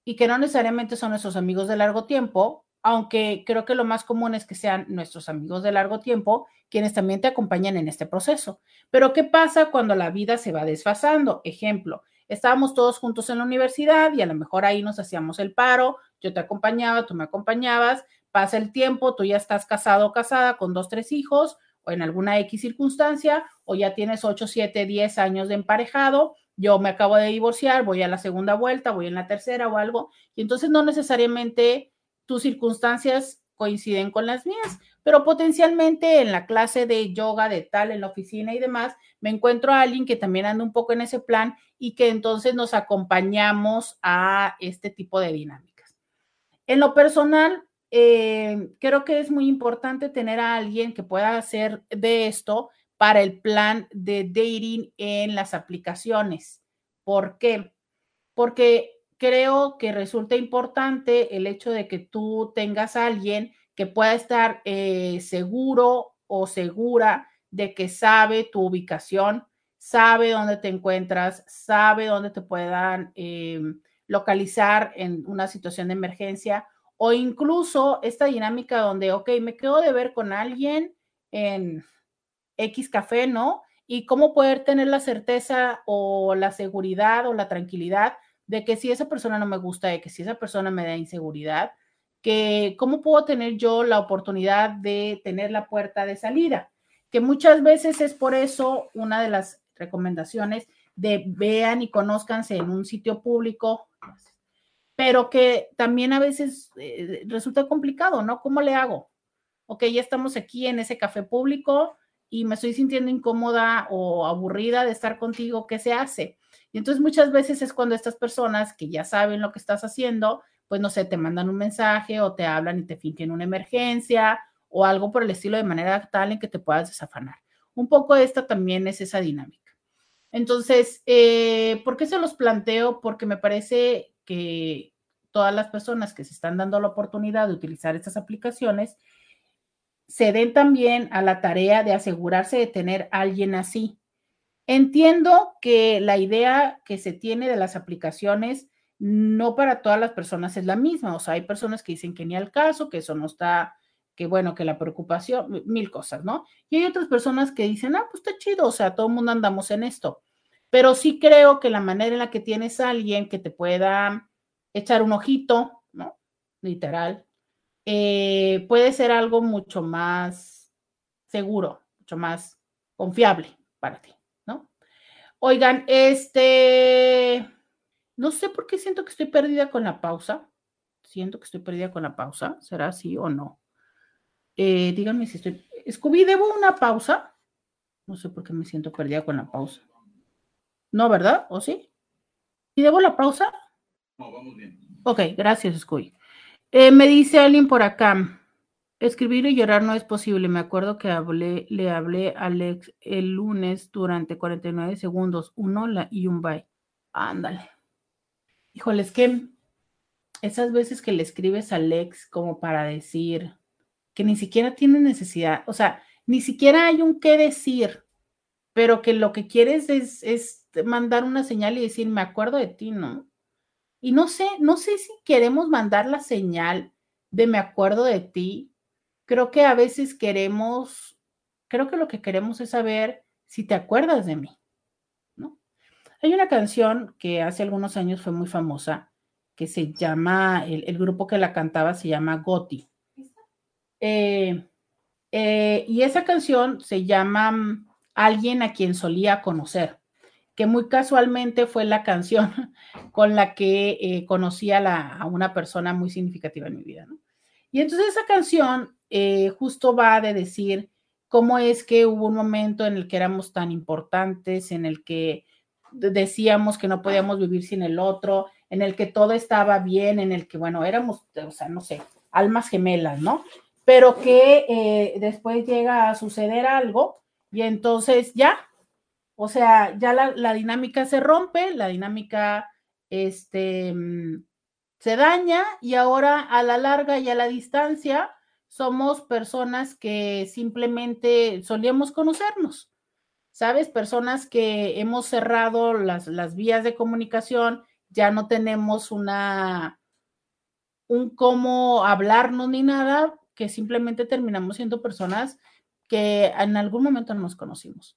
y que no necesariamente son nuestros amigos de largo tiempo, aunque creo que lo más común es que sean nuestros amigos de largo tiempo quienes también te acompañan en este proceso. Pero ¿qué pasa cuando la vida se va desfasando? Ejemplo, estábamos todos juntos en la universidad y a lo mejor ahí nos hacíamos el paro, yo te acompañaba, tú me acompañabas, pasa el tiempo, tú ya estás casado o casada con dos, tres hijos o en alguna X circunstancia, o ya tienes 8, 7, 10 años de emparejado, yo me acabo de divorciar, voy a la segunda vuelta, voy en la tercera o algo, y entonces no necesariamente tus circunstancias coinciden con las mías, pero potencialmente en la clase de yoga, de tal, en la oficina y demás, me encuentro a alguien que también anda un poco en ese plan y que entonces nos acompañamos a este tipo de dinámicas. En lo personal, eh, creo que es muy importante tener a alguien que pueda hacer de esto para el plan de dating en las aplicaciones. ¿Por qué? Porque creo que resulta importante el hecho de que tú tengas a alguien que pueda estar eh, seguro o segura de que sabe tu ubicación, sabe dónde te encuentras, sabe dónde te puedan em, localizar en una situación de emergencia o incluso esta dinámica donde, ok, me quedo de ver con alguien en X café, ¿no? Y cómo poder tener la certeza o la seguridad o la tranquilidad de que si esa persona no me gusta, de que si esa persona me da inseguridad, que cómo puedo tener yo la oportunidad de tener la puerta de salida, que muchas veces es por eso una de las recomendaciones de vean y conózcanse en un sitio público, pero que también a veces eh, resulta complicado, ¿no? ¿Cómo le hago? Ok, ya estamos aquí en ese café público y me estoy sintiendo incómoda o aburrida de estar contigo, ¿qué se hace? Y entonces muchas veces es cuando estas personas que ya saben lo que estás haciendo, pues no sé, te mandan un mensaje o te hablan y te fingen una emergencia o algo por el estilo de manera tal en que te puedas desafanar. Un poco esta también es esa dinámica. Entonces, eh, ¿por qué se los planteo? Porque me parece que todas las personas que se están dando la oportunidad de utilizar estas aplicaciones se den también a la tarea de asegurarse de tener a alguien así. Entiendo que la idea que se tiene de las aplicaciones no para todas las personas es la misma. O sea, hay personas que dicen que ni al caso, que eso no está, que bueno, que la preocupación, mil cosas, ¿no? Y hay otras personas que dicen, ah, pues está chido, o sea, todo el mundo andamos en esto. Pero sí creo que la manera en la que tienes a alguien que te pueda echar un ojito, ¿no? Literal, eh, puede ser algo mucho más seguro, mucho más confiable para ti, ¿no? Oigan, este no sé por qué siento que estoy perdida con la pausa. Siento que estoy perdida con la pausa. ¿Será así o no? Eh, díganme si estoy. Scooby, ¿debo una pausa? No sé por qué me siento perdida con la pausa. No, ¿verdad? ¿O sí? ¿Y debo la pausa? No, vamos bien. Ok, gracias, Scooby. Eh, me dice alguien por acá. Escribir y llorar no es posible. Me acuerdo que hablé, le hablé a Alex el lunes durante 49 segundos, un hola y un bye. Ándale. Híjole, es que esas veces que le escribes a Lex como para decir que ni siquiera tiene necesidad, o sea, ni siquiera hay un qué decir, pero que lo que quieres es, es mandar una señal y decir, me acuerdo de ti, ¿no? Y no sé, no sé si queremos mandar la señal de me acuerdo de ti. Creo que a veces queremos, creo que lo que queremos es saber si te acuerdas de mí. Hay una canción que hace algunos años fue muy famosa, que se llama, el, grupo que la cantaba se llama Goti. Eh, eh, y esa canción se llama mm, Alguien a quien solía conocer, que muy casualmente fue la canción con la que eh, conocí a, una persona muy significativa en mi vida. Y entonces esa canción justo va de decir cómo es que hubo un momento en el que éramos tan importantes, en el que decíamos que no podíamos vivir sin el otro, en el que todo estaba bien, en el que, bueno, éramos, o sea, no sé, almas gemelas, ¿no? Pero que eh, después llega a suceder algo y entonces ya, o sea, ya la, dinámica se rompe, la dinámica, este, mm, se daña y ahora a la larga y a la distancia somos personas que simplemente solíamos conocernos ¿sabes? Personas que hemos cerrado las, las vías de comunicación, ya no tenemos una, un cómo hablarnos ni nada, que simplemente terminamos siendo personas que en algún momento no nos conocimos.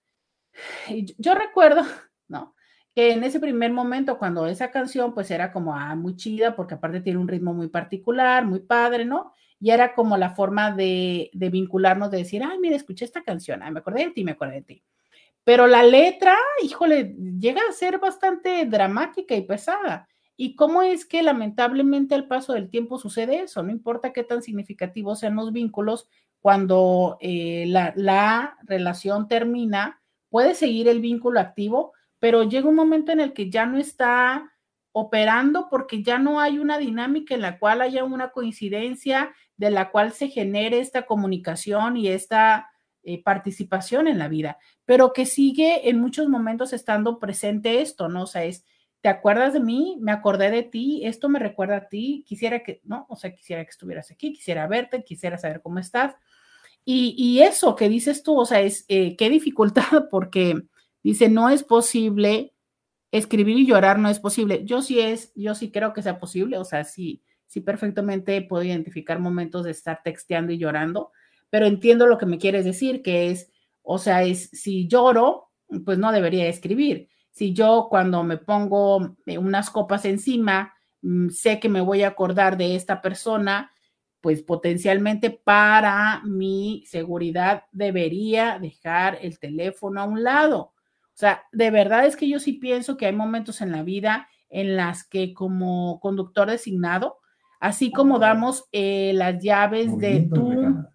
Yo recuerdo, ¿no? Que en ese primer momento, cuando esa canción, pues era como, ah, muy chida, porque aparte tiene un ritmo muy particular, muy padre, ¿no? Y era como la forma de, de vincularnos, de decir, ay, mira, escuché esta canción, ay, me acordé de ti, me acordé de ti. Pero la letra, híjole, llega a ser bastante dramática y pesada. ¿Y cómo es que lamentablemente al paso del tiempo sucede eso? No importa qué tan significativos sean los vínculos, cuando eh, la, la, relación termina, puede seguir el vínculo activo, pero llega un momento en el que ya no está operando porque ya no hay una dinámica en la cual haya una coincidencia de la cual se genere esta comunicación y esta eh, participación en la vida, pero que sigue en muchos momentos estando presente esto, ¿no? O sea, es ¿te acuerdas de mí? Me acordé de ti, esto me recuerda a ti, quisiera que, ¿no? O sea, quisiera que estuvieras aquí, quisiera verte, quisiera saber cómo estás. Y, eso que dices tú, o sea, es eh, qué dificultad, porque dice, no es posible escribir y llorar, no es posible. Yo sí es, yo sí creo que sea posible, o sea, sí, sí perfectamente puedo identificar momentos de estar texteando y llorando, pero entiendo lo que me quieres decir, que es, o sea, es si lloro, pues no debería escribir. Si yo cuando me pongo eh, unas copas encima, mm, sé que me voy a acordar de esta persona, pues potencialmente para mi seguridad debería dejar el teléfono a un lado. O sea, de verdad es que yo sí pienso que hay momentos en la vida en las que como conductor designado, así como damos eh, las llaves de tu,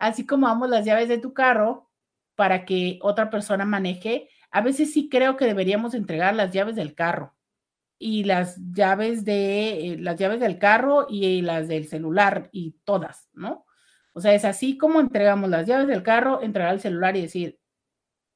así como damos las llaves de tu carro para que otra persona maneje, a veces sí creo que deberíamos entregar las llaves del carro y las llaves de eh, las llaves del carro y las del celular y todas, ¿no? O sea, es así como entregamos las llaves del carro, entregar el celular y decir,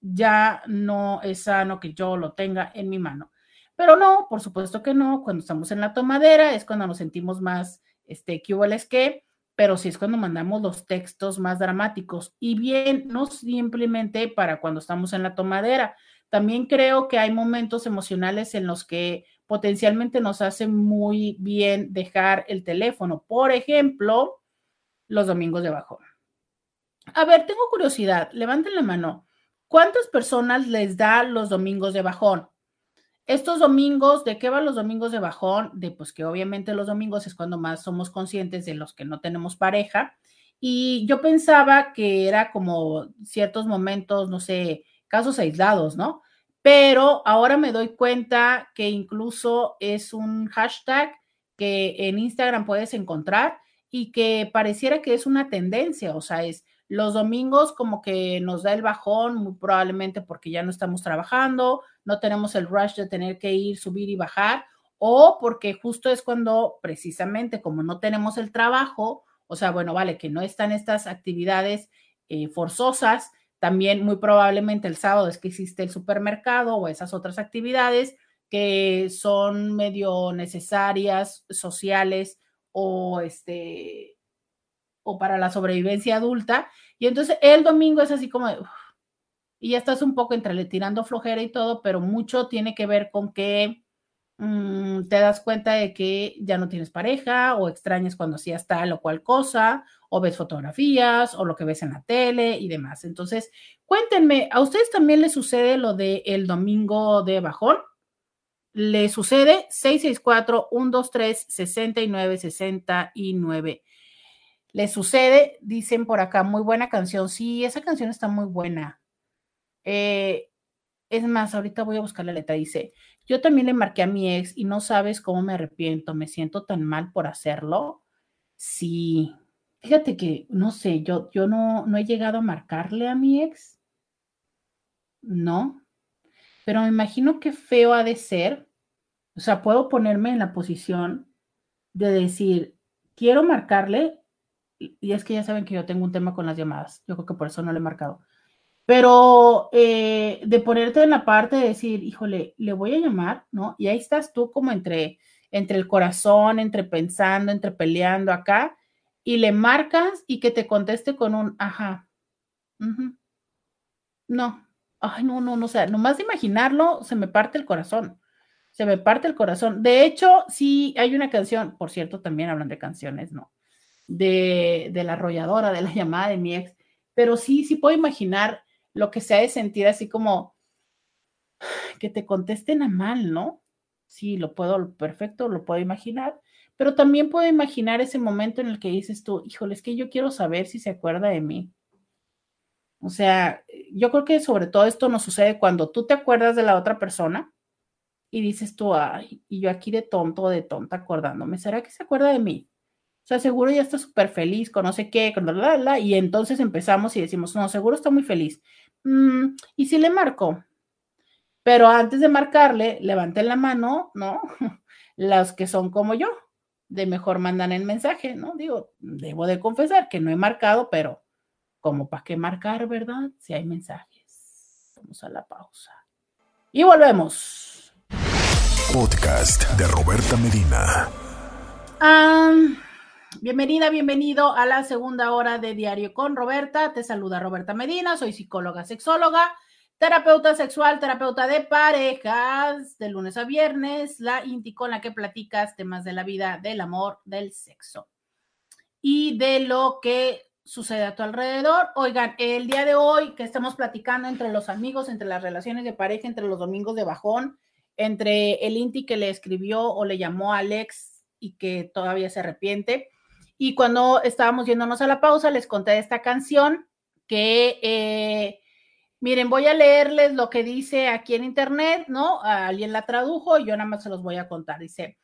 ya no es sano que yo lo tenga en mi mano. Pero no, por supuesto que no. Cuando estamos en la tomadera es cuando nos sentimos más, este, que hubo que, pero sí es cuando mandamos los textos más dramáticos. Y bien, no simplemente para cuando estamos en la tomadera. También creo que hay momentos emocionales en los que potencialmente nos hace muy bien dejar el teléfono. Por ejemplo, los domingos de bajón. A ver, tengo curiosidad. Levanten la mano. ¿Cuántas personas les da los domingos de bajón? Estos domingos, ¿de qué van los domingos de bajón? De pues que obviamente los domingos es cuando más somos conscientes de los que no tenemos pareja. Y yo pensaba que era como ciertos momentos, no sé, casos aislados, ¿no? Pero ahora me doy cuenta que incluso es un hashtag que en Instagram puedes encontrar y que pareciera que es una tendencia, o sea, es los domingos como que nos da el bajón, muy probablemente porque ya no estamos trabajando, no tenemos el rush de tener que ir, subir y bajar, o porque justo es cuando precisamente como no tenemos el trabajo, o sea, bueno, vale, que no están estas actividades eh, forzosas, también muy probablemente el sábado es que existe el supermercado o esas otras actividades que son medio necesarias, sociales o este o para la sobrevivencia adulta. Y entonces el domingo es así como, y ya estás un poco entre tirando flojera y todo, pero mucho tiene que ver con que mm, te das cuenta de que ya no tienes pareja o extrañas cuando hacías tal o cual cosa o ves fotografías o lo que ves en la tele y demás. Entonces, cuéntenme, ¿a ustedes también les sucede lo de el domingo de bajón? ¿Le sucede? 664-123-6969. ¿Le sucede? Dicen por acá, muy buena canción. Sí, esa canción está muy buena. Eh, es más, ahorita voy a buscar la letra. Dice, yo también le marqué a mi ex y no sabes cómo me arrepiento, me siento tan mal por hacerlo. Sí, Fíjate que, no sé, yo, yo no, no he llegado a marcarle a mi ex, no, pero me imagino qué feo ha de ser. O sea, puedo ponerme en la posición de decir, quiero marcarle, y es que ya saben que yo tengo un tema con las llamadas, yo creo que por eso no le he marcado, pero eh, de ponerte en la parte de decir, híjole, le voy a llamar, ¿no? Y ahí estás tú como entre, entre el corazón, entre pensando, entre peleando acá, y le marcas y que te conteste con un ajá. No, ay, no, no, no, o sea, nomás de imaginarlo se me parte el corazón. Se me parte el corazón. De hecho, sí hay una canción, por cierto, también hablan de canciones, ¿no? De, de la arrolladora, de la llamada de mi ex, pero sí, sí puedo imaginar lo que se ha de sentir así como que te contesten a mal, ¿no? Sí, lo puedo, perfecto, lo puedo imaginar pero también puedo imaginar ese momento en el que dices tú, híjole, es que yo quiero saber si se acuerda de mí. O sea, yo creo que sobre todo esto nos sucede cuando tú te acuerdas de la otra persona y dices tú, ay, y yo aquí de tonto de tonta acordándome, ¿será que se acuerda de mí? O sea, seguro ya está súper feliz con no sé qué, con la, la, la, y entonces empezamos y decimos, no, seguro está muy feliz. Mm, y si le marco, pero antes de marcarle, levanten la mano, ¿no? Las que son como yo, de mejor mandan el mensaje, ¿no? Digo, debo de confesar que no he marcado, pero como para qué marcar, ¿verdad? Si hay mensajes. Vamos a la pausa. Y volvemos. podcast de Roberta Medina. Bienvenida, bienvenido a la segunda hora de Diario con Roberta. Te saluda Roberta Medina, soy psicóloga, sexóloga, terapeuta sexual, terapeuta de parejas, de lunes a viernes, la Inti con la que platicas temas de la vida, del amor, del sexo y de lo que sucede a tu alrededor. Oigan, el día de hoy que estamos platicando entre los amigos, entre las relaciones de pareja, entre los domingos de bajón, entre el Inti que le escribió o le llamó a Alex y que todavía se arrepiente. Y cuando estábamos yéndonos a la pausa, les conté esta canción que, eh, miren, voy a leerles lo que dice aquí en internet, ¿no? Alguien la tradujo y yo nada más se los voy a contar. Dice,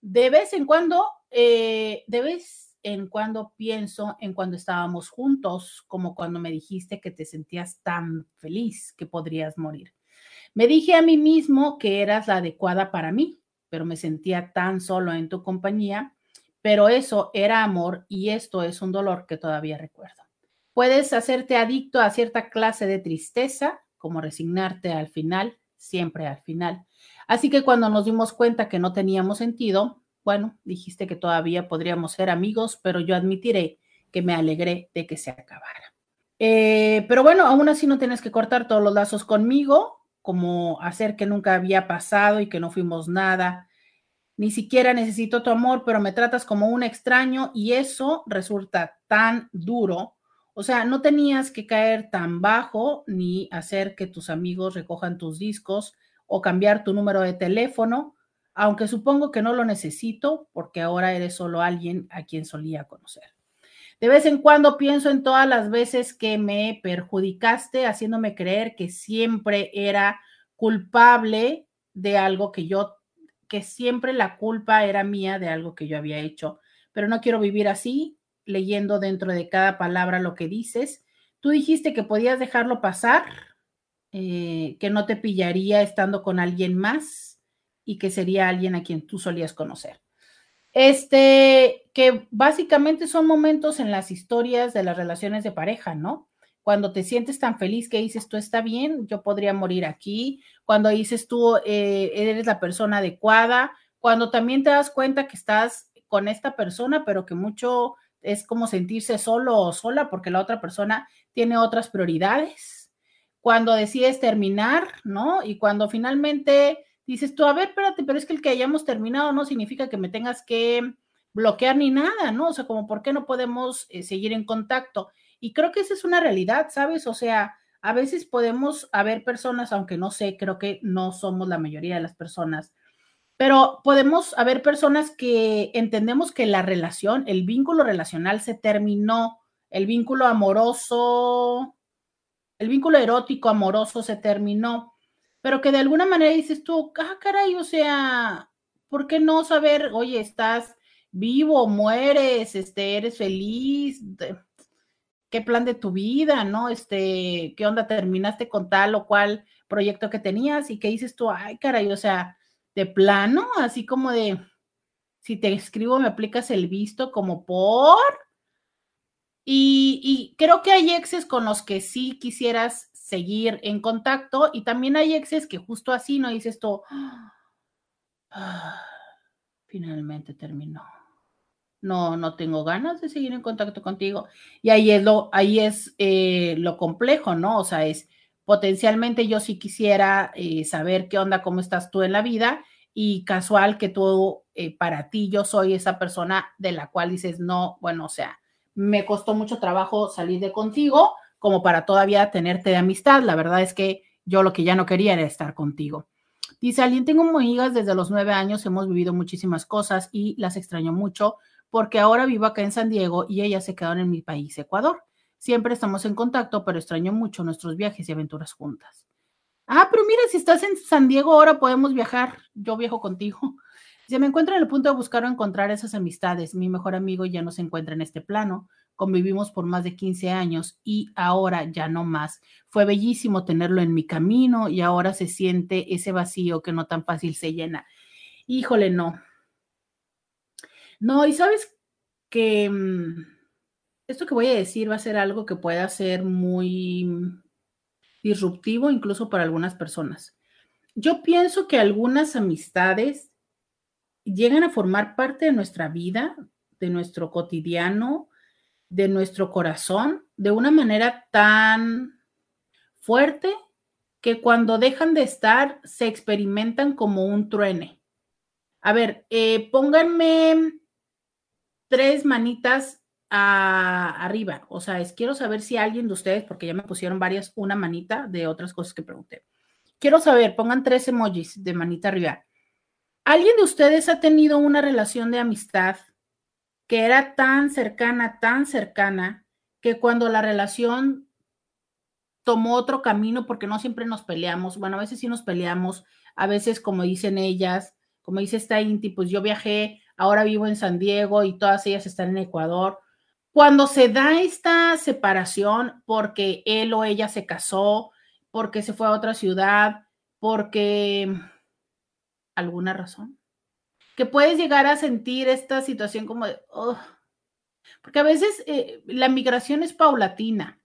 de vez en cuando, eh, de vez en cuando pienso en cuando estábamos juntos, como cuando me dijiste que te sentías tan feliz que podrías morir. Me dije a mí mismo que eras la adecuada para mí, pero me sentía tan solo en tu compañía, pero eso era amor y esto es un dolor que todavía recuerdo. Puedes hacerte adicto a cierta clase de tristeza, como resignarte al final, siempre al final. Así que cuando nos dimos cuenta que no teníamos sentido, bueno, dijiste que todavía podríamos ser amigos, pero yo admitiré que me alegré de que se acabara. Eh, pero bueno, aún así no tienes que cortar todos los lazos conmigo, como hacer que nunca había pasado y que no fuimos nada. Ni siquiera necesito tu amor, pero me tratas como un extraño y eso resulta tan duro. O sea, no tenías que caer tan bajo ni hacer que tus amigos recojan tus discos o cambiar tu número de teléfono aunque supongo que no lo necesito porque ahora eres solo alguien a quien solía conocer. De vez en cuando pienso en todas las veces que me perjudicaste haciéndome creer que siempre era culpable de algo que yo, que siempre la culpa era mía de algo que yo había hecho. Pero no quiero vivir así, leyendo dentro de cada palabra lo que dices. Tú dijiste que podías dejarlo pasar, eh, que no te pillaría estando con alguien más y que sería alguien a quien tú solías conocer. Este, que básicamente son momentos en las historias de las relaciones de pareja, ¿no? Cuando te sientes tan feliz que dices, tú está bien, yo podría morir aquí. Cuando dices tú, eh, eres la persona adecuada. Cuando también te das cuenta que estás con esta persona, pero que mucho es como sentirse solo o sola porque la otra persona tiene otras prioridades. Cuando decides terminar, ¿no? Y cuando finalmente dices tú, a ver, espérate, pero es que el que hayamos terminado no significa que me tengas que bloquear ni nada, ¿no? O sea, como, ¿por qué no podemos eh, seguir en contacto? Y creo que esa es una realidad, ¿sabes? O sea, a veces podemos haber personas, aunque no sé, creo que no somos la mayoría de las personas, pero podemos haber personas que entendemos que la relación, el vínculo relacional se terminó, el vínculo amoroso, el vínculo erótico amoroso se terminó pero que de alguna manera dices tú, ah, caray, o sea, ¿por qué no saber, oye, estás vivo, mueres, este, eres feliz? ¿Qué plan de tu vida, no? Este, ¿qué onda terminaste con tal o cual proyecto que tenías y qué dices tú, ay, caray, o sea, de plano, así como de, si te escribo, me aplicas el visto como por. Y, y creo que hay exes con los que sí quisieras seguir en contacto y también hay exes que justo así no dices esto, ah, finalmente terminó. No, no tengo ganas de seguir en contacto contigo. Y ahí es lo, ahí es eh, lo complejo, ¿no? O sea, es potencialmente yo sí quisiera eh, saber qué onda, cómo estás tú en la vida y casual que tú, eh, para ti, yo soy esa persona de la cual dices, no, bueno, o sea, me costó mucho trabajo salir de contigo, como para todavía tenerte de amistad. La verdad es que yo lo que ya no quería era estar contigo. Dice alguien, tengo amigas desde los nueve años, hemos vivido muchísimas cosas y las extraño mucho porque ahora vivo acá en San Diego y ellas se quedaron en mi país, Ecuador. Siempre estamos en contacto, pero extraño mucho nuestros viajes y aventuras juntas. Ah, pero mira, si estás en San Diego ahora podemos viajar. Yo viajo contigo. Se me encuentra en el punto de buscar o encontrar esas amistades. Mi mejor amigo ya no se encuentra en este plano convivimos por más de 15 años y ahora ya no más. Fue bellísimo tenerlo en mi camino y ahora se siente ese vacío que no tan fácil se llena. Híjole, no. No, y sabes que mm, esto que voy a decir va a ser algo que pueda ser muy disruptivo incluso para algunas personas. Yo pienso que algunas amistades llegan a formar parte de nuestra vida, de nuestro cotidiano, de nuestro corazón, de una manera tan fuerte que cuando dejan de estar se experimentan como un truene. A ver, eh, pónganme tres manitas arriba. O sea, es, quiero saber si alguien de ustedes, porque ya me pusieron varias, una manita de otras cosas que pregunté. Quiero saber, pongan tres emojis de manita arriba. ¿Alguien de ustedes ha tenido una relación de amistad que era tan cercana, tan cercana, que cuando la relación tomó otro camino, porque no siempre nos peleamos, bueno, a veces sí nos peleamos, a veces como dicen ellas, como dice esta Inti, pues yo viajé, ahora vivo en San Diego y todas ellas están en Ecuador. Cuando se da esta separación porque él o ella se casó, porque se fue a otra ciudad, porque alguna razón, que puedes llegar a sentir esta situación como de, porque a veces eh, la migración es paulatina.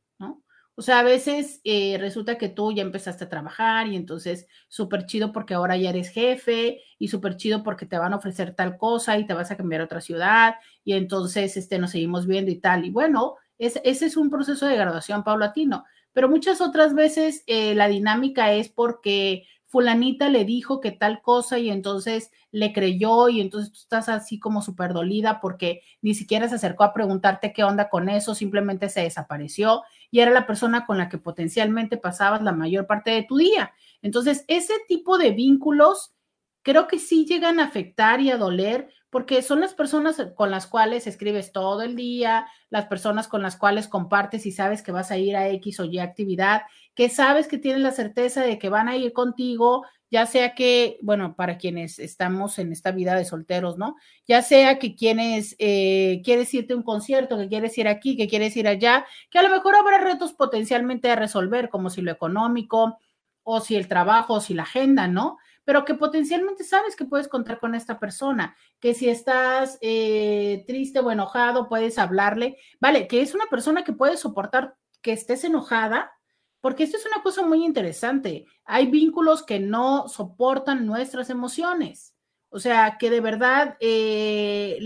O sea, a veces eh, resulta que tú ya empezaste a trabajar y entonces súper chido porque ahora ya eres jefe y súper chido porque te van a ofrecer tal cosa y te vas a cambiar a otra ciudad y entonces este, nos seguimos viendo y tal. Y bueno, ese es un proceso de graduación paulatino pero muchas otras veces eh, la dinámica es porque fulanita le dijo que tal cosa y entonces le creyó y entonces tú estás así como súper dolida porque ni siquiera se acercó a preguntarte qué onda con eso, simplemente se desapareció y era la persona con la que potencialmente pasabas la mayor parte de tu día. Entonces, ese tipo de vínculos creo que sí llegan a afectar y a doler porque son las personas con las cuales escribes todo el día, las personas con las cuales compartes y sabes que vas a ir a X o Y actividad, que sabes que tienes la certeza de que van a ir contigo, ya sea que, bueno, para quienes estamos en esta vida de solteros, ¿no? Ya sea que quienes eh, quieres irte a un concierto, que quieres ir aquí, que quieres ir allá, que a lo mejor habrá retos potencialmente a resolver, como si lo económico, o si el trabajo, o si la agenda, ¿no? pero que potencialmente sabes que puedes contar con esta persona, que si estás eh, triste o enojado, puedes hablarle, vale, que es una persona que puede soportar que estés enojada, porque esto es una cosa muy interesante. Hay vínculos que no soportan nuestras emociones. O sea, que de verdad, eh,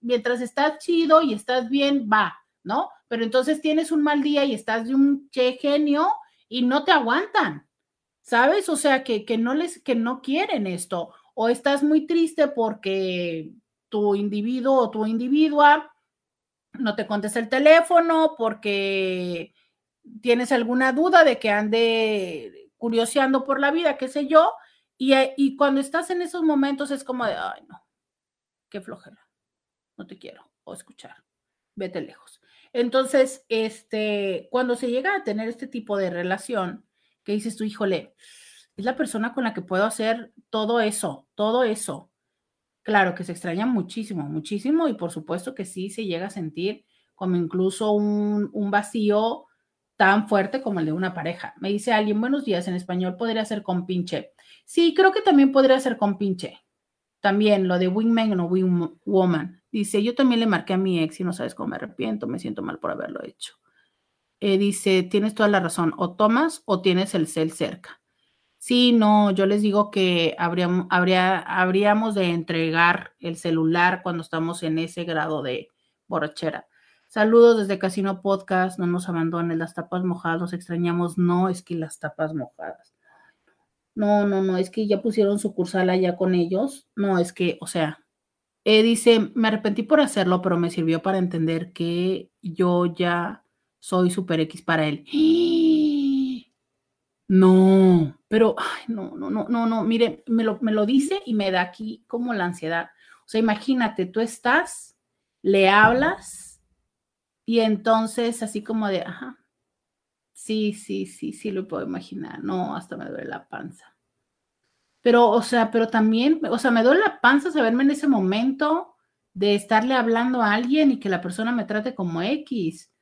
mientras estás chido y estás bien, va, ¿no? Pero entonces tienes un mal día y estás de un che genio y no te aguantan. ¿sabes? O sea, que, no les, que no quieren esto, o estás muy triste porque tu individuo o tu individua no te contesta el teléfono porque tienes alguna duda de que ande curioseando por la vida, qué sé yo, y, y cuando estás en esos momentos es como de, ay, no, qué flojera, no te quiero o escuchar, vete lejos. Entonces, este, cuando se llega a tener este tipo de relación, que dices tú, híjole, es la persona con la que puedo hacer todo eso, todo eso. Claro que se extraña muchísimo, muchísimo y por supuesto que sí se llega a sentir como incluso un vacío tan fuerte como el de una pareja. Me dice alguien, buenos días, en español podría ser con pinche. Sí, creo que también podría ser con pinche. También lo de wingman o wingwoman. Dice, yo también le marqué a mi ex y no sabes cómo me arrepiento, me siento mal por haberlo hecho. Eh, dice, tienes toda la razón, o tomas o tienes el cel cerca. Sí, no, yo les digo que habría, habríamos de entregar el celular cuando estamos en ese grado de borrachera. Saludos desde Casino Podcast, no nos abandonen, las tapas mojadas, extrañamos, no, es que las tapas mojadas. No, no, no, es que ya pusieron sucursal allá con ellos. No, es que, o sea, eh, dice, me arrepentí por hacerlo, pero me sirvió para entender que yo ya soy super X para él. No, pero, ay, no, no, no, no, no, mire, me lo, me lo dice y me da aquí como la ansiedad. O sea, imagínate, tú estás, le hablas y entonces así como de, ajá, sí, sí, sí, sí lo puedo imaginar. No, hasta me duele la panza. Pero, o sea, pero también, o sea, me duele la panza saberme en ese momento de estarle hablando a alguien y que la persona me trate como X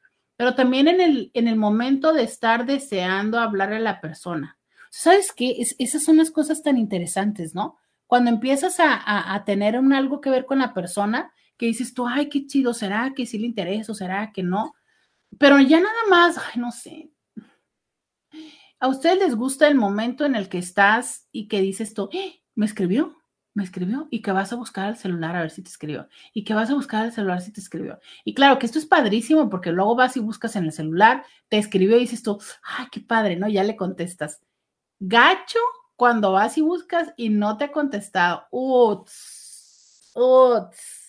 pero también en el, en el momento de estar deseando hablarle a la persona. ¿Sabes qué? esas son las cosas tan interesantes, ¿no? Cuando empiezas a, tener un algo que ver con la persona, que dices tú, ay, qué chido, ¿será que sí le interesa o será que no? Pero ya nada más, ay, no sé. ¿A ustedes les gusta el momento en el que estás y que dices tú, ¡Eh! me escribió, me escribió y que vas a buscar el celular a ver si te escribió y que vas a buscar el celular si te escribió. Y claro que esto es padrísimo porque luego vas y buscas en el celular, te escribió y dices tú, ay, qué padre, ¿no? Ya le contestas. Gacho cuando vas y buscas y no te ha contestado. Uts, uts.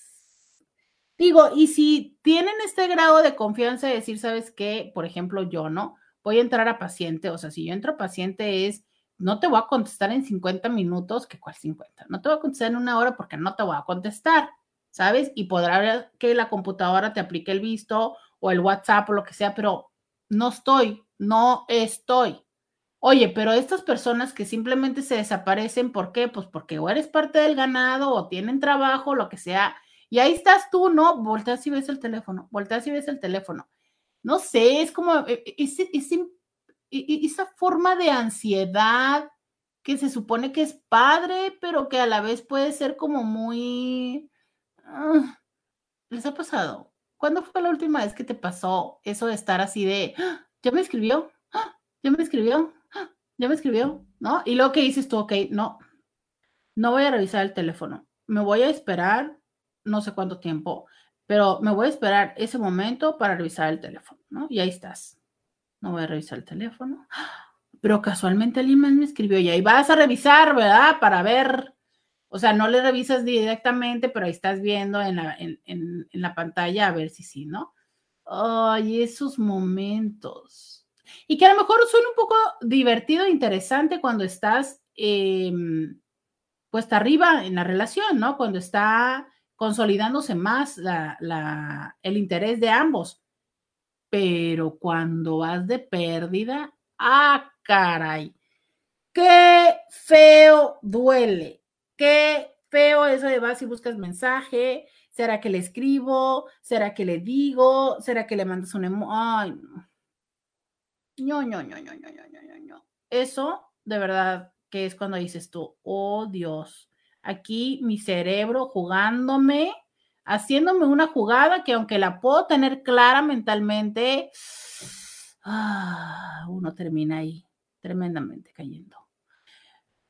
Digo, y si tienen este grado de confianza de decir, ¿sabes qué? Por ejemplo, yo, ¿no? voy a entrar a paciente, o sea, si yo entro a paciente es, no te voy a contestar en 50 minutos, que cuál 50, no te voy a contestar en una hora porque no te voy a contestar, ¿sabes? Y podrá que la computadora te aplique el visto o el WhatsApp o lo que sea, pero no estoy, no estoy. Oye, pero estas personas que simplemente se desaparecen, ¿por qué? Pues porque o eres parte del ganado o tienen trabajo, lo que sea, y ahí estás tú, ¿no? Volteas y ves el teléfono, volteas y ves el teléfono no sé, es como e, e, esa forma de ansiedad que se supone que es padre, pero que a la vez puede ser como muy... Ah, ¿Les ha pasado? ¿Cuándo fue la última vez que te pasó eso de estar así de, ¡Ah! ya me escribió, ¡Ah! ya me escribió, ya me escribió, ¿no? Y luego que dices tú, ok, no, no voy a revisar el teléfono, me voy a esperar no sé cuánto tiempo, pero me voy a esperar ese momento para revisar el teléfono, ¿no? Y ahí estás. No voy a revisar el teléfono. Pero casualmente el email me escribió y ahí vas a revisar, ¿verdad? Para ver. O sea, no le revisas directamente, pero ahí estás viendo en la, en, la pantalla a ver si sí, ¿no? Ay, esos momentos. Y que a lo mejor suena un poco divertido e interesante cuando estás, eh, pues, arriba en la relación, ¿no? Cuando está consolidándose más el interés de ambos. Pero cuando vas de pérdida, ah, caray, qué feo duele, qué feo eso de vas y buscas mensaje, ¿será que le escribo? ¿Será que le digo? ¿Será que le mandas un emo? Ay, no, no, no, no, no, no. Eso, de verdad, que es cuando dices tú, oh Dios, aquí mi cerebro jugándome, haciéndome una jugada que aunque la puedo tener clara mentalmente, ah, uno termina ahí tremendamente cayendo.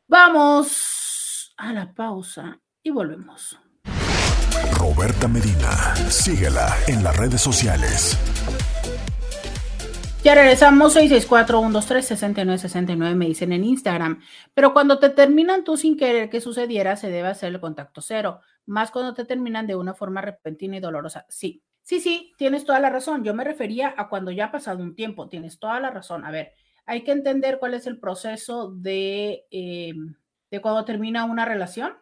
Vamos a la pausa y volvemos. Roberta Medina, síguela en las redes sociales. Ya regresamos, 664-123-6969, me dicen en Instagram. Pero cuando te terminan tú sin querer que sucediera, se debe hacer el contacto cero. Más cuando te terminan de una forma repentina y dolorosa. Sí, sí, sí, tienes toda la razón. Yo me refería a cuando ya ha pasado un tiempo. Tienes toda la razón. A ver, hay que entender cuál es el proceso de, eh, de cuando termina una relación.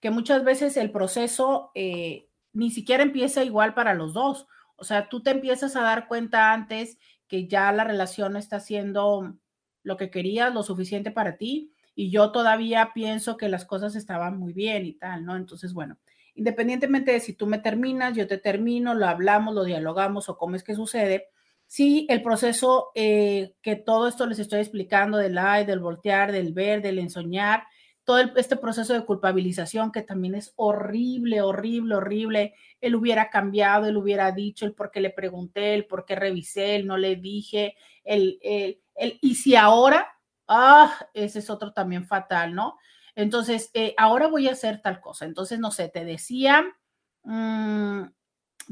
Que muchas veces el proceso eh, ni siquiera empieza igual para los dos. O sea, tú te empiezas a dar cuenta antes ya la relación está haciendo lo que querías, lo suficiente para ti, y yo todavía pienso que las cosas estaban muy bien y tal, ¿no? Entonces, bueno, independientemente de si tú me terminas, yo te termino, lo hablamos, lo dialogamos o cómo es que sucede, sí, el proceso eh, que todo esto les estoy explicando del ay, del voltear, del ver, del ensoñar, todo este proceso de culpabilización que también es horrible, horrible, horrible. Él hubiera cambiado, él hubiera dicho el por qué le pregunté, el por qué revisé, el no le dije, el, y si ahora, ah, ese es otro también fatal, ¿no? Entonces, eh, ahora voy a hacer tal cosa. Entonces, no sé, te decía, mm,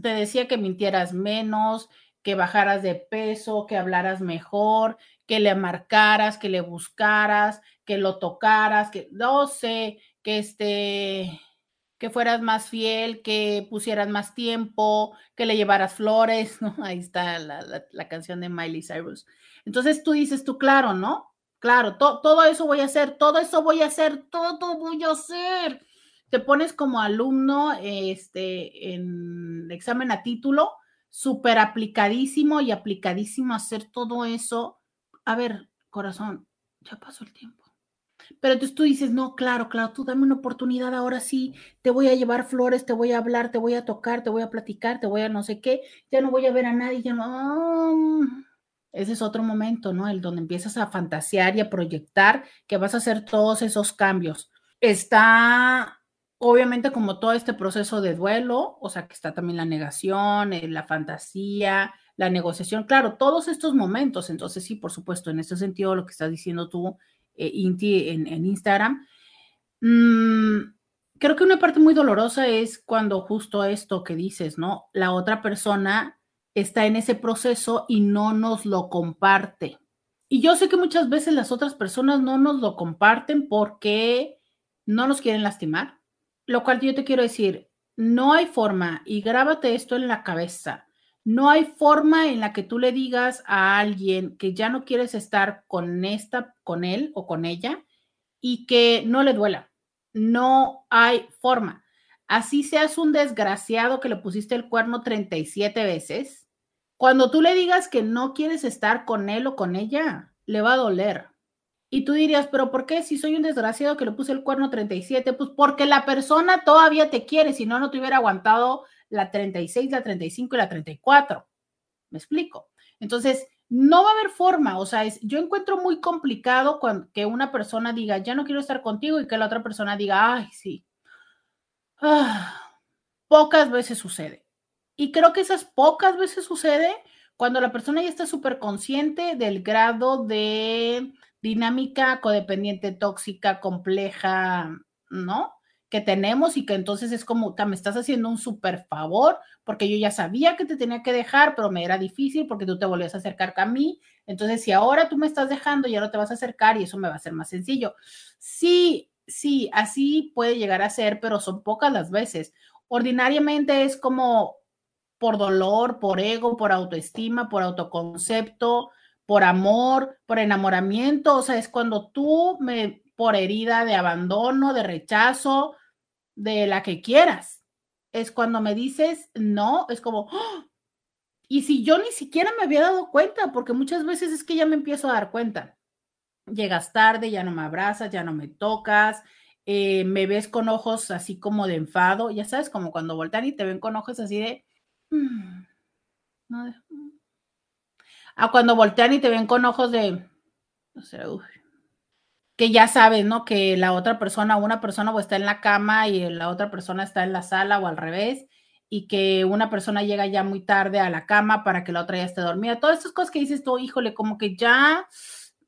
te decía que mintieras menos, que bajaras de peso, que hablaras mejor, que le marcaras, que le buscaras, que lo tocaras, que no sé, que este que fueras más fiel, que pusieras más tiempo, que le llevaras flores, ¿no? Ahí está la, canción de Miley Cyrus. Entonces tú dices tú, claro, ¿no? Claro, todo eso voy a hacer, todo eso voy a hacer, todo voy a hacer. Te pones como alumno este, en examen a título súper aplicadísimo y aplicadísimo a hacer todo eso. A ver, corazón, ya pasó el tiempo. Pero entonces tú dices, no, claro, claro, tú dame una oportunidad, ahora sí, te voy a llevar flores, te voy a hablar, te voy a tocar, te voy a platicar, te voy a no sé qué, ya no voy a ver a nadie, ya no. Ese es otro momento, ¿no? El donde empiezas a fantasear y a proyectar que vas a hacer todos esos cambios. Está obviamente como todo este proceso de duelo, o sea que está también la negación, eh, la fantasía, la negociación. Claro, todos estos momentos, entonces sí, por supuesto, en ese sentido, lo que estás diciendo tú, eh, Inti, en, en Instagram, mmm, creo que una parte muy dolorosa es cuando justo esto que dices, ¿no? La otra persona está en ese proceso y no nos lo comparte. Y yo sé que muchas veces las otras personas no nos lo comparten porque no nos quieren lastimar, lo cual yo te quiero decir, no hay forma, y grábate esto en la cabeza, no hay forma en la que tú le digas a alguien que ya no quieres estar con esta, con él o con ella y que no le duela. No hay forma. Así seas un desgraciado que le pusiste el cuerno 37 veces, cuando tú le digas que no quieres estar con él o con ella, le va a doler. Y tú dirías, pero ¿por qué si soy un desgraciado que le puse el cuerno 37? Pues porque la persona todavía te quiere, si no, no te hubiera aguantado la 36, la 35 y la 34. ¿Me explico? Entonces, no va a haber forma, o sea, es, yo encuentro muy complicado que una persona diga, ya no quiero estar contigo y que la otra persona diga, ay, sí. Ah, pocas veces sucede. Y creo que esas pocas veces sucede cuando la persona ya está súper consciente del grado de dinámica codependiente, tóxica, compleja, ¿no? Que tenemos y que entonces es como, me estás haciendo un súper favor porque yo ya sabía que te tenía que dejar, pero me era difícil porque tú te volvías a acercar a mí. Entonces, si ahora tú me estás dejando, ya no te vas a acercar y eso me va a ser más sencillo. Sí, sí, así puede llegar a ser, pero son pocas las veces. Ordinariamente es como por dolor, por ego, por autoestima, por autoconcepto, por amor, por enamoramiento. O sea, es cuando tú me, por herida de abandono, de rechazo, de la que quieras. Es cuando me dices no, es como, ¡ah! y si yo ni siquiera me había dado cuenta, porque muchas veces es que ya me empiezo a dar cuenta. Llegas tarde, ya no me abrazas, ya no me tocas, eh, me ves con ojos así como de enfado, ya sabes, como cuando voltean y te ven con ojos así de... Mm, mm". A cuando voltean y te ven con ojos de... No sé, que ya sabes, ¿no? Que la otra persona, una persona o está en la cama y la otra persona está en la sala o al revés, y que una persona llega ya muy tarde a la cama para que la otra ya esté dormida. Todas estas cosas que dices tú, híjole, como que ya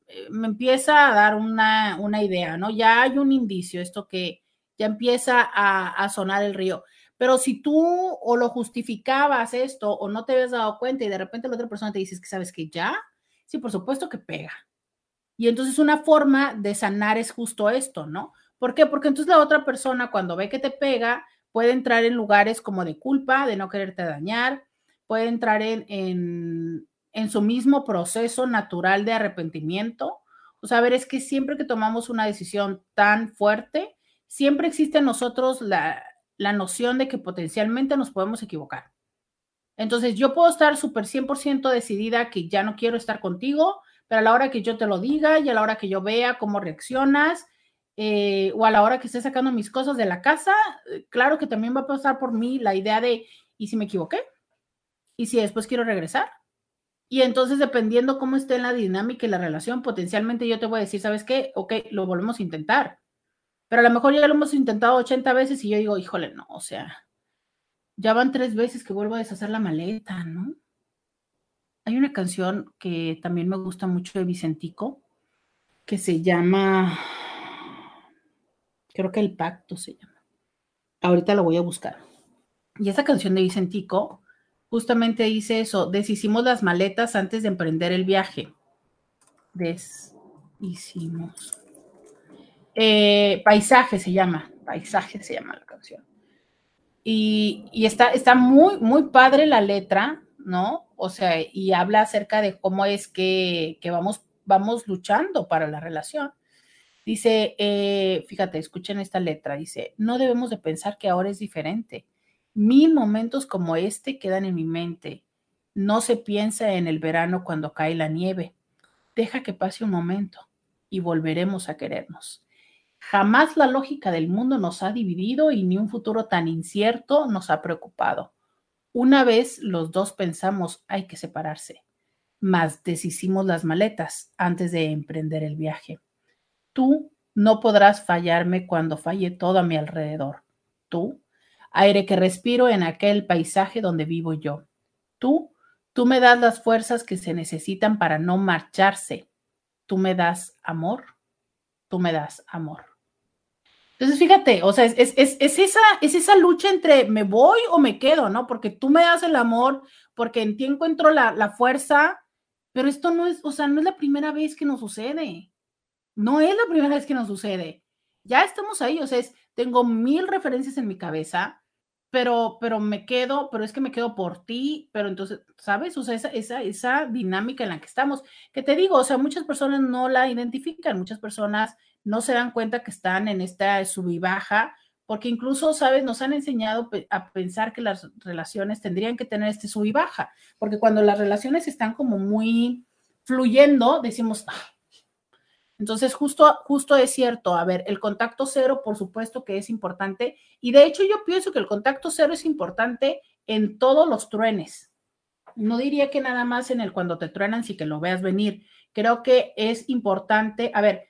eh, me empieza a dar una, una idea, ¿no? Ya hay un indicio, esto que ya empieza a, sonar el río. Pero si tú o lo justificabas esto o no te habías dado cuenta y de repente la otra persona te dice que sabes que ya, sí, por supuesto que pega. Y entonces una forma de sanar es justo esto, ¿no? ¿Por qué? Porque entonces la otra persona cuando ve que te pega puede entrar en lugares como de culpa, de no quererte dañar, puede entrar en, en, en su mismo proceso natural de arrepentimiento. O sea, ver, es que siempre que tomamos una decisión tan fuerte, siempre existe en nosotros la, la noción de que potencialmente nos podemos equivocar. Entonces, yo puedo estar súper 100% decidida que ya no quiero estar contigo, pero a la hora que yo te lo diga y a la hora que yo vea cómo reaccionas, eh, o a la hora que esté sacando mis cosas de la casa, eh, claro que también va a pasar por mí la idea de, ¿y si me equivoqué? ¿Y si después quiero regresar? Y entonces, dependiendo cómo esté la dinámica y la relación, potencialmente yo te voy a decir, ¿sabes qué? Ok, lo volvemos a intentar. Pero a lo mejor ya lo hemos intentado 80 veces y yo digo, híjole, no, o sea, ya van tres veces que vuelvo a deshacer la maleta, ¿no? Hay una canción que también me gusta mucho de Vicentico, que se llama, creo que El Pacto se llama. Ahorita la voy a buscar. Y esa canción de Vicentico justamente dice eso, deshicimos las maletas antes de emprender el viaje. Deshicimos. Eh, paisaje se llama, paisaje se llama la canción. Y, y, está, está muy, muy padre la letra, ¿no? O sea, y habla acerca de cómo es que, vamos, vamos luchando para la relación. Dice, eh, fíjate, escuchen esta letra, dice, no debemos de pensar que ahora es diferente. Mil momentos como este quedan en mi mente. No se piensa en el verano cuando cae la nieve. Deja que pase un momento y volveremos a querernos. Jamás la lógica del mundo nos ha dividido y ni un futuro tan incierto nos ha preocupado. Una vez los dos pensamos hay que separarse, mas deshicimos las maletas antes de emprender el viaje. Tú no podrás fallarme cuando falle todo a mi alrededor. Tú, aire que respiro en aquel paisaje donde vivo yo. Tú, Tú me das las fuerzas que se necesitan para no marcharse. Tú me das amor. Tú me das amor. Entonces, fíjate, o sea, es, es, esa, es esa lucha entre me voy o me quedo, ¿no? Porque tú me das el amor, porque en ti encuentro la, la fuerza, pero esto no es, o sea, no es la primera vez que nos sucede. No es la primera vez que nos sucede. Ya estamos ahí, o sea, es, tengo mil referencias en mi cabeza, pero, pero me quedo, pero es que me quedo por ti, pero entonces, ¿sabes? O sea, esa, esa, esa dinámica en la que estamos, que te digo, o sea, muchas personas no la identifican, muchas personas no se dan cuenta que están en esta sub y baja, porque incluso, ¿sabes? Nos han enseñado a pensar que las relaciones tendrían que tener este sub y baja, porque cuando las relaciones están como muy fluyendo, decimos, ah". entonces justo, justo es cierto, a ver, el contacto cero, por supuesto que es importante, y de hecho yo pienso que el contacto cero es importante en todos los truenes. No diría que nada más en el cuando te truenan, si que lo veas venir. Creo que es importante, a ver,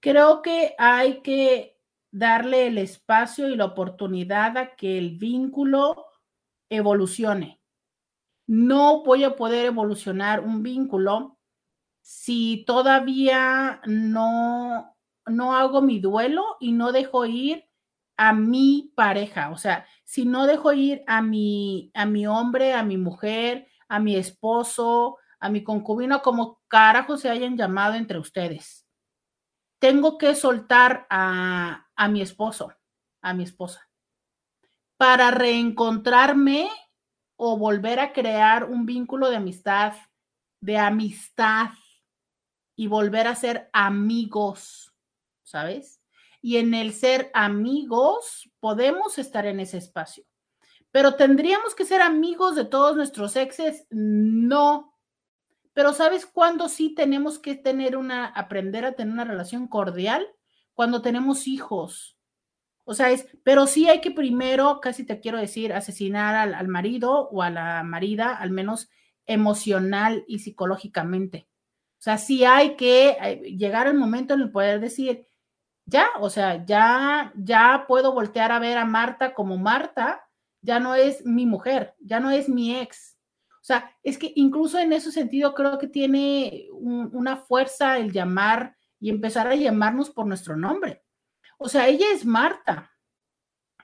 Creo que hay que darle el espacio y la oportunidad a que el vínculo evolucione. No voy a poder evolucionar un vínculo si todavía no, no hago mi duelo y no dejo ir a mi pareja, o sea, si no dejo ir a mi, a mi hombre, a mi mujer, a mi esposo, a mi concubino, como carajo se hayan llamado entre ustedes. Tengo que soltar a, a mi esposo, a mi esposa, para reencontrarme o volver a crear un vínculo de amistad, de amistad y volver a ser amigos, ¿sabes? Y en el ser amigos podemos estar en ese espacio. Pero tendríamos que ser amigos de todos nuestros exes, no, pero ¿sabes cuándo sí tenemos que tener una, aprender a tener una relación cordial? Cuando tenemos hijos. O sea, es, pero sí hay que primero, casi te quiero decir, asesinar al, marido o a la marida, al menos emocional y psicológicamente. O sea, sí hay que eh, llegar al momento en el poder decir, ya, o sea, ya, ya puedo voltear a ver a Marta como Marta, ya no es mi mujer, ya no es mi ex, sea, es que incluso en ese sentido creo que tiene una fuerza el llamar y empezar a llamarnos por nuestro nombre. O sea, ella es Marta,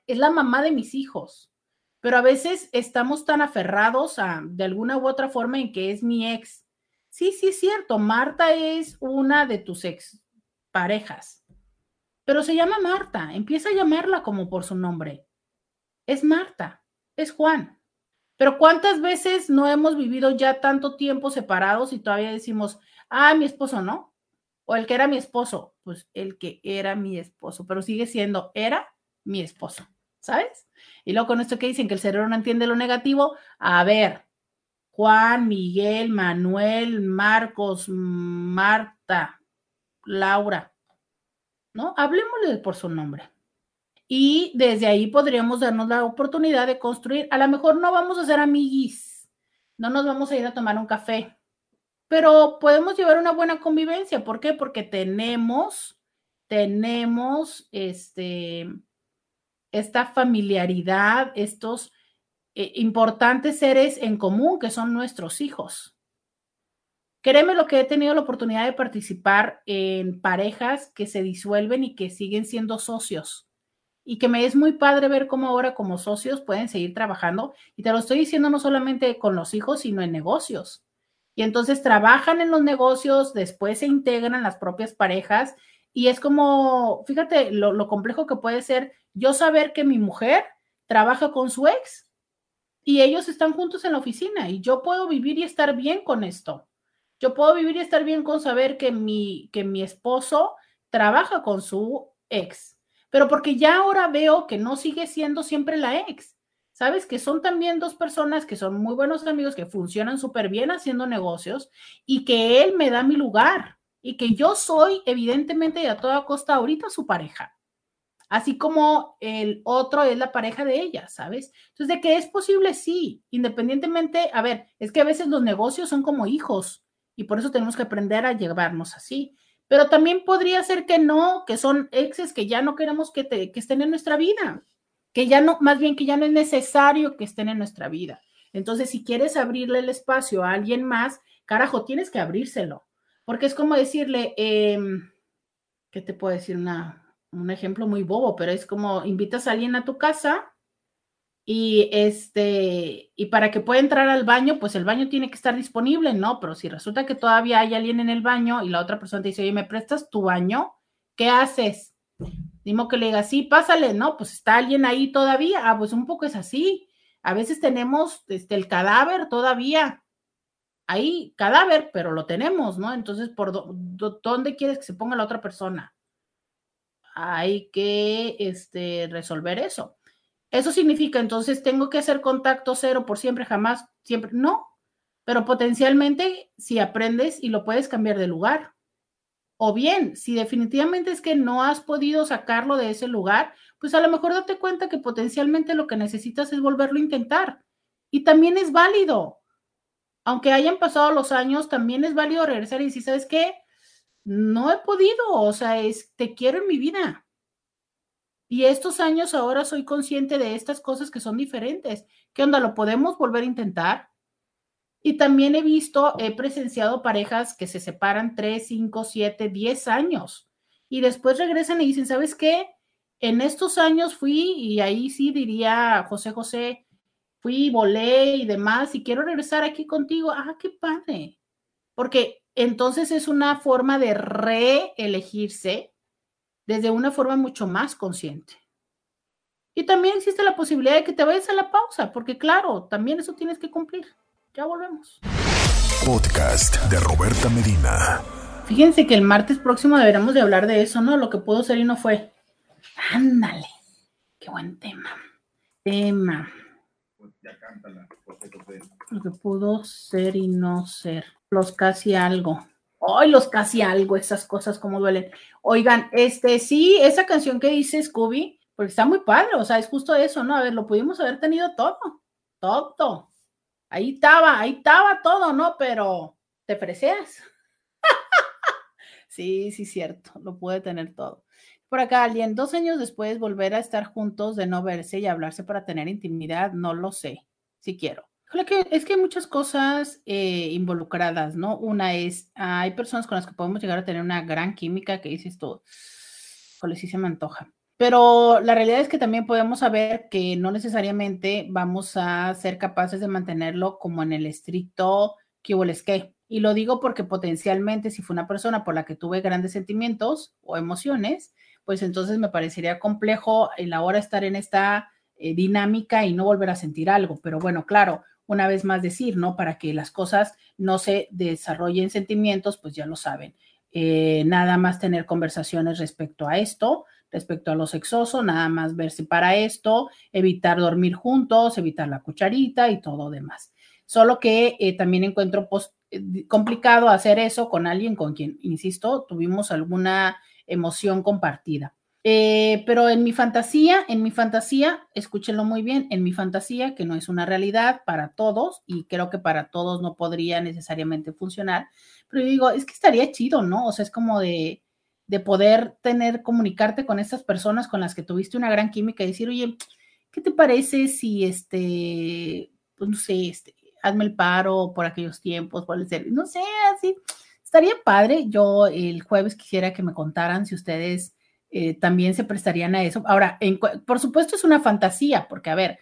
es la mamá de mis hijos, pero a veces estamos tan aferrados a, de alguna u otra forma, en que es mi ex. Sí, sí es cierto, Marta es una de tus ex parejas, pero se llama Marta, empieza a llamarla como por su nombre. Es Marta, es Juan. Pero ¿cuántas veces no hemos vivido ya tanto tiempo separados y todavía decimos, ah, mi esposo no? O el que era mi esposo, pues el que era mi esposo, pero sigue siendo, era mi esposo, ¿sabes? Y luego con esto que dicen que el cerebro no entiende lo negativo, a ver, Juan, Miguel, Manuel, Marcos, Marta, Laura, ¿no? Hablemosle por su nombre y desde ahí podríamos darnos la oportunidad de construir. A lo mejor no vamos a ser amiguis, no nos vamos a ir a tomar un café, pero podemos llevar una buena convivencia. ¿Por qué? Porque tenemos, tenemos este, esta familiaridad, estos eh, importantes seres en común que son nuestros hijos. Créeme lo que he tenido la oportunidad de participar en parejas que se disuelven y que siguen siendo socios y que me es muy padre ver cómo ahora como socios pueden seguir trabajando. Y te lo estoy diciendo no solamente con los hijos, sino en negocios. Y entonces trabajan en los negocios, después se integran las propias parejas y es como, fíjate lo, lo complejo que puede ser yo saber que mi mujer trabaja con su ex y ellos están juntos en la oficina y yo puedo vivir y estar bien con esto. Yo puedo vivir y estar bien con saber que mi, que mi esposo trabaja con su ex pero porque ya ahora veo que no sigue siendo siempre la ex. Sabes que son también dos personas que son muy buenos amigos, que funcionan súper bien haciendo negocios y que él me da mi lugar y que yo soy evidentemente y a toda costa ahorita su pareja. Así como el otro es la pareja de ella, ¿sabes? Entonces, de que es posible, sí, independientemente, a ver, es que a veces los negocios son como hijos y por eso tenemos que aprender a llevarnos así pero también podría ser que no, que son exes que ya no queremos que, estén en nuestra vida, que ya no, más bien que ya no es necesario que estén en nuestra vida. Entonces, si quieres abrirle el espacio a alguien más, carajo, tienes que abrírselo. Porque es como decirle, em, ¿qué te puedo decir? un ejemplo muy bobo, pero es como invitas a alguien a tu casa y este, y para que pueda entrar al baño, pues el baño tiene que estar disponible, ¿no? Pero si resulta que todavía hay alguien en el baño y la otra persona te dice, oye, ¿me prestas tu baño? ¿Qué haces? Dimo que le diga, sí, pásale, ¿no? Pues está alguien ahí todavía. Ah, pues un poco es así. A veces tenemos este, el cadáver todavía. Ahí, cadáver, pero lo tenemos, ¿no? Entonces, ¿por dónde quieres que se ponga la otra persona? Hay que este, resolver eso. Eso significa entonces tengo que hacer contacto cero por siempre, jamás, siempre. No, pero potencialmente si aprendes y lo puedes cambiar de lugar. O bien, si definitivamente es que no has podido sacarlo de ese lugar, pues a lo mejor date cuenta que potencialmente lo que necesitas es volverlo a intentar. Y también es válido. Aunque hayan pasado los años, también es válido regresar y decir, ¿sabes qué? No he podido, o sea, es, te quiero en mi vida. Y estos años ahora soy consciente de estas cosas que son diferentes. ¿Qué onda? ¿Lo podemos volver a intentar? Y también he visto, he presenciado parejas que se separan 3, 5, 7, 10 años y después regresan y dicen, ¿sabes qué? En estos años fui y ahí sí diría José José, fui, volé y demás y quiero regresar aquí contigo. Ah, qué padre. Porque entonces es una forma de reelegirse desde una forma mucho más consciente. Y también existe la posibilidad de que te vayas a la pausa, porque claro, también eso tienes que cumplir. Ya volvemos. Podcast de Roberta Medina. Fíjense que el martes próximo deberíamos de hablar de eso, ¿no? Lo que pudo ser y no fue. Ándale. Qué buen tema. Tema. Lo que pudo ser y no ser. Los casi algo. Ay, los casi algo, esas cosas como duelen. Oigan, este sí, esa canción que dice Scooby, porque está muy padre, o sea, es justo eso, ¿no? A ver, lo pudimos haber tenido todo, todo. Ahí estaba, ahí estaba todo, ¿no? Pero te freseas. sí, sí, cierto, lo puede tener todo. Por acá, alguien, dos años después, volver a estar juntos, de no verse y hablarse para tener intimidad, no lo sé, si quiero es que hay muchas cosas eh, involucradas, ¿no? Una es, hay personas con las que podemos llegar a tener una gran química que dices tú, joder, sí se me antoja. Pero la realidad es que también podemos saber que no necesariamente vamos a ser capaces de mantenerlo como en el estricto que que. Y lo digo porque potencialmente si fue una persona por la que tuve grandes sentimientos o emociones, pues entonces me parecería complejo el ahora estar en esta eh, dinámica y no volver a sentir algo. Pero bueno, claro, una vez más decir, ¿no? Para que las cosas no se desarrollen sentimientos, pues ya lo saben. Eh, nada más tener conversaciones respecto a esto, respecto a lo sexoso, nada más verse para esto, evitar dormir juntos, evitar la cucharita y todo demás. Solo que eh, también encuentro eh, complicado hacer eso con alguien con quien, insisto, tuvimos alguna emoción compartida. Eh, pero en mi fantasía, en mi fantasía, escúchenlo muy bien, en mi fantasía, que no es una realidad para todos, y creo que para todos no podría necesariamente funcionar, pero yo digo, es que estaría chido, ¿no? O sea, es como de, de poder tener, comunicarte con estas personas con las que tuviste una gran química y decir, oye, ¿qué te parece si este, pues no sé, este, hazme el paro por aquellos tiempos, puede ser, no sé, así, estaría padre. Yo el jueves quisiera que me contaran si ustedes eh, también se prestarían a eso. Ahora, por supuesto es una fantasía, porque a ver,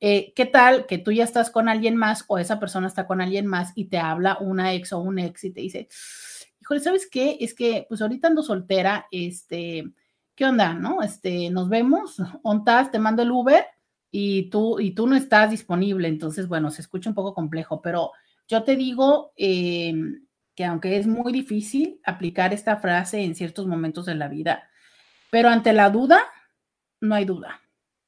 eh, ¿qué tal que tú ya estás con alguien más o esa persona está con alguien más y te habla una ex o un ex y te dice, híjole, ¿sabes qué? Es que pues ahorita ando soltera, este, ¿qué onda? ¿No? Este, nos vemos, ontas, te mando el Uber y tú, y tú no estás disponible. Entonces, bueno, se escucha un poco complejo, pero yo te digo em, que aunque es muy difícil aplicar esta frase en ciertos momentos de la vida, pero ante la duda, no hay duda,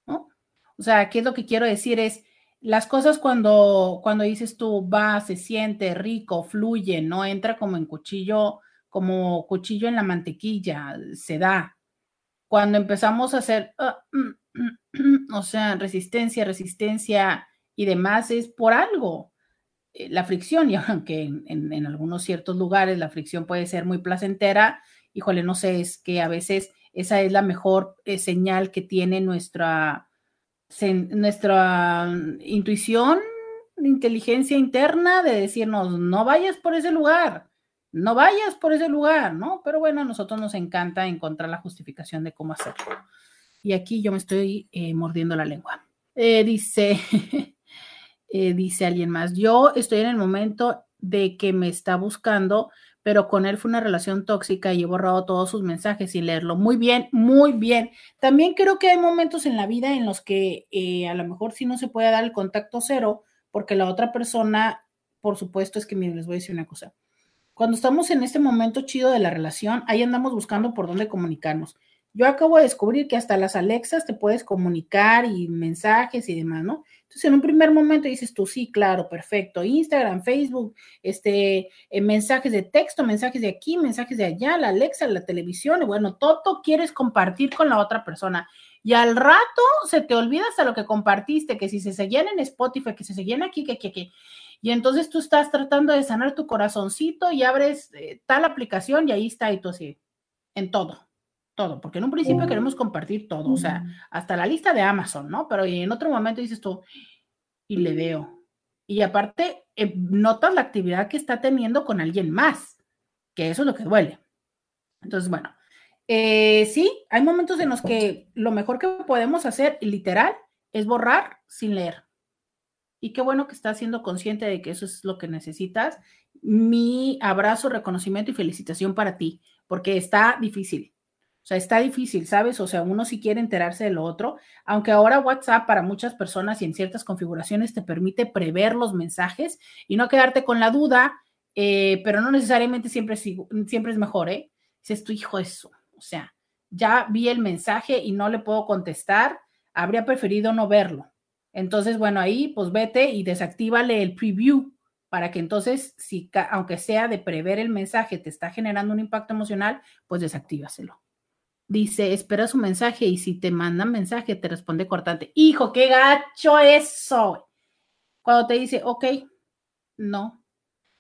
¿no? O sea, ¿qué es lo que quiero decir? Es las cosas cuando, cuando dices tú, va, se siente rico, fluye, no entra como en cuchillo, como cuchillo en la mantequilla, se da. Cuando empezamos a hacer, ah, o sea, resistencia, resistencia y demás, es por algo. Eh, la fricción, y aunque en, en algunos ciertos lugares la fricción puede ser muy placentera, híjole, no sé, es que a veces esa es la mejor eh, señal que tiene nuestra, nuestra intuición inteligencia interna de decirnos, no vayas por ese lugar, no vayas por ese lugar, ¿no? Pero bueno, a nosotros nos encanta encontrar la justificación de cómo hacerlo. Y aquí yo me estoy eh, mordiendo la lengua. Eh, dice, dice alguien más, yo estoy en el momento de que me está buscando, pero con él fue una relación tóxica y he borrado todos sus mensajes sin leerlo. Muy bien, muy bien. También creo que hay momentos en la vida en los que a lo mejor sí no se puede dar el contacto cero, porque la otra persona, por supuesto, es que miren, les voy a decir una cosa. Cuando estamos en este momento chido de la relación, ahí andamos buscando por dónde comunicarnos. Yo acabo de descubrir que hasta las Alexas te puedes comunicar y mensajes y demás, ¿no? Entonces, en un primer momento dices tú, sí, claro, perfecto. Instagram, Facebook, este, eh, mensajes de texto, mensajes de aquí, mensajes de allá, la Alexa, la televisión, y bueno, todo quieres compartir con la otra persona. Y al rato se te olvida hasta lo que compartiste, que si se seguían en Spotify, que se seguían aquí, que, que, que. Y entonces tú estás tratando de sanar tu corazoncito y abres eh, tal aplicación y ahí está y tú así, en todo, todo, porque en un principio queremos compartir todo, o sea, hasta la lista de Amazon, ¿no? Pero en otro momento dices tú, y le veo. Y aparte, eh, notas la actividad que está teniendo con alguien más, que eso es lo que duele. Entonces, bueno, eh, sí, hay momentos en los que lo mejor que podemos hacer, literal, es borrar sin leer. Y qué bueno que estás siendo consciente de que eso es lo que necesitas. Mi abrazo, reconocimiento y felicitación para ti, porque está difícil. O sea, está difícil, ¿sabes? O sea, uno sí quiere enterarse de lo otro, aunque ahora WhatsApp para muchas personas y en ciertas configuraciones te permite prever los mensajes y no quedarte con la duda, eh, pero no necesariamente siempre, siempre es mejor, ¿eh? Si es tu hijo eso, o sea, ya vi el mensaje y no le puedo contestar, habría preferido no verlo. Entonces, bueno, ahí pues vete y desactívale el preview para que entonces, si aunque sea de prever el mensaje, te está generando un impacto emocional, pues desactívaselo. Dice, espera su mensaje y si te mandan mensaje, te responde cortante. Hijo, qué gacho eso. Cuando te dice, ok, no.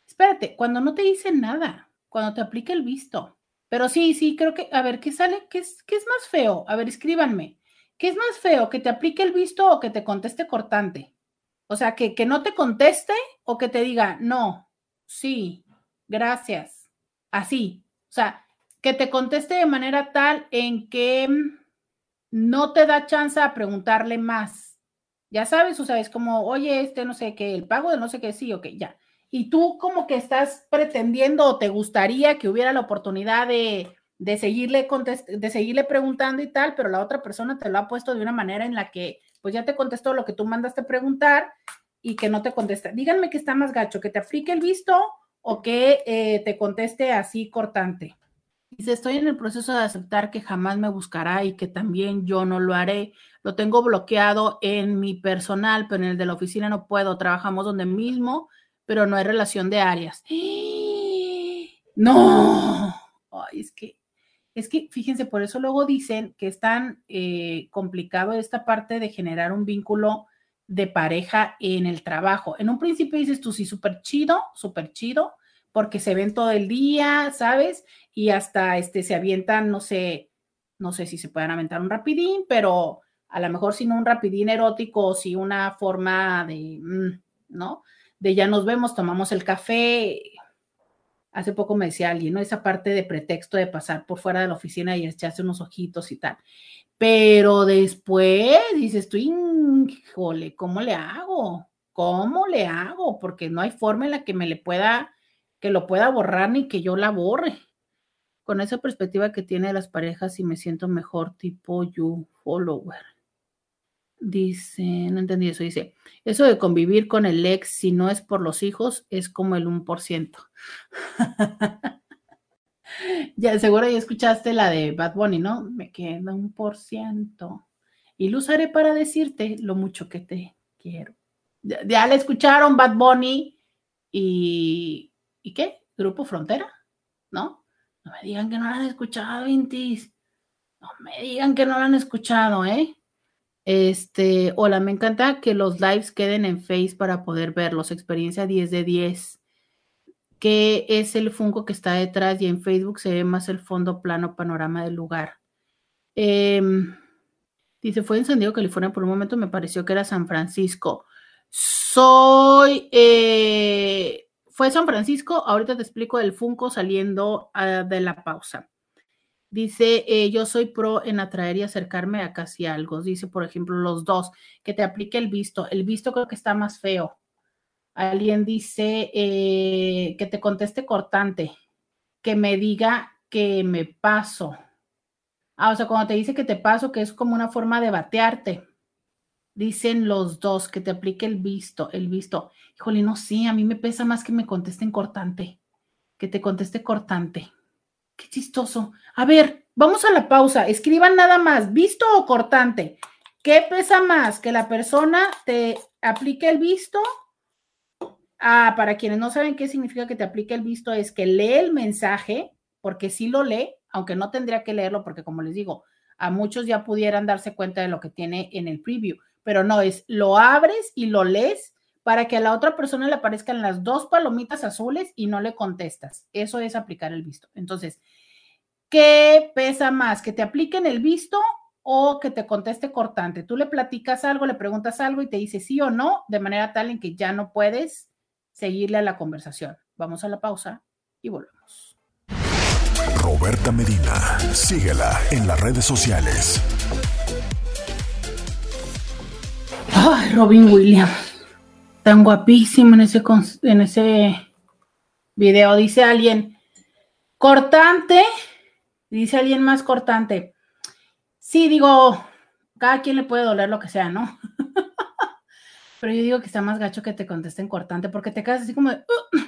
Espérate, cuando no te dice nada, cuando te aplica el visto, pero sí, sí, creo que, a ver, ¿qué sale? ¿Qué es, qué es más feo? A ver, escríbanme. ¿Qué es más feo? ¿Que te aplique el visto o que te conteste cortante? O sea, que, que no te conteste o que te diga, no, sí, gracias, así. O sea, que te conteste de manera tal en que no te da chance a preguntarle más. Ya sabes, o sea, es como, oye, este no sé qué, el pago de no sé qué, sí, ok, ya y tú como que estás pretendiendo o te gustaría que hubiera la oportunidad de, seguirle, de seguirle preguntando y tal, pero la otra persona te lo ha puesto de una manera en la que pues ya te contestó lo que tú mandaste preguntar y que no te contesta. Díganme que está más gacho, que te aplique el visto o que eh, te conteste así cortante. Dice, estoy en el proceso de aceptar que jamás me buscará y que también yo no lo haré. Lo tengo bloqueado en mi personal, pero en el de la oficina no puedo. Trabajamos donde mismo pero no hay relación de áreas. No, Ay, es que, es que, fíjense, por eso luego dicen que es tan eh, complicado esta parte de generar un vínculo de pareja en el trabajo. En un principio dices tú, sí, súper chido, súper chido, porque se ven todo el día, ¿sabes? Y hasta este, se avientan, no sé, no sé si se pueden aventar un rapidín, pero a lo mejor si no un rapidín erótico o si una forma de, mm, ¿no? de ya nos vemos, tomamos el café. Hace poco me decía alguien, ¿no? Esa parte de pretexto de pasar por fuera de la oficina y echarse unos ojitos y tal. Pero después dices tú, híjole, ¿cómo le hago? ¿Cómo le hago? Porque no hay forma en la que me le pueda, que lo pueda borrar ni que yo la borre. Con esa perspectiva que tiene las parejas y me siento mejor tipo you follower. Dice, no entendí eso, dice, eso de convivir con el ex si no es por los hijos es como el 1%. ya, seguro ya escuchaste la de Bad Bunny, ¿no? Me queda un por ciento. Y lo usaré para decirte lo mucho que te quiero. Ya, ya la escucharon Bad Bunny y... ¿Y qué? Grupo Frontera, ¿no? No me digan que no la han escuchado, Intis. No me digan que no la han escuchado, ¿eh? Este, hola, me encanta que los lives queden en Face para poder verlos. Experiencia 10 de 10. ¿Qué es el Funko que está detrás? Y en Facebook se ve más el fondo plano panorama del lugar. Em, dice, fue en San Diego, California. Por un momento me pareció que era San Francisco. Soy, eh, fue San Francisco, ahorita te explico el Funko saliendo uh, de la pausa. Dice, eh, yo soy pro en atraer y acercarme a casi algo. Dice, por ejemplo, los dos, que te aplique el visto. El visto creo que está más feo. Alguien dice eh, que te conteste cortante, que me diga que me paso. Ah, o sea, cuando te dice que te paso, que es como una forma de batearte. Dicen los dos que te aplique el visto, el visto. Híjole, no sé, a mí me pesa más que me contesten cortante, que te conteste cortante. Qué chistoso. A ver, vamos a la pausa. Escriban nada más, visto o cortante. ¿Qué pesa más? ¿Que la persona te aplique el visto? Ah, para quienes no saben qué significa que te aplique el visto, es que lee el mensaje, porque sí lo lee, aunque no tendría que leerlo, porque como les digo, a muchos ya pudieran darse cuenta de lo que tiene en el preview, pero no es, lo abres y lo lees para que a la otra persona le aparezcan las dos palomitas azules y no le contestas. Eso es aplicar el visto. Entonces, ¿qué pesa más? ¿Que te apliquen el visto o que te conteste cortante? Tú le platicas algo, le preguntas algo y te dice sí o no, de manera tal en que ya no puedes seguirle a la conversación. Vamos a la pausa y volvemos. Roberta Medina, síguela en las redes sociales. Robin Williams tan guapísimo en ese, en ese video. Dice alguien, cortante, dice alguien más cortante. Sí, digo, cada quien le puede doler lo que sea, ¿no? Pero yo digo que está más gacho que te contesten cortante porque te quedas así como de, uh",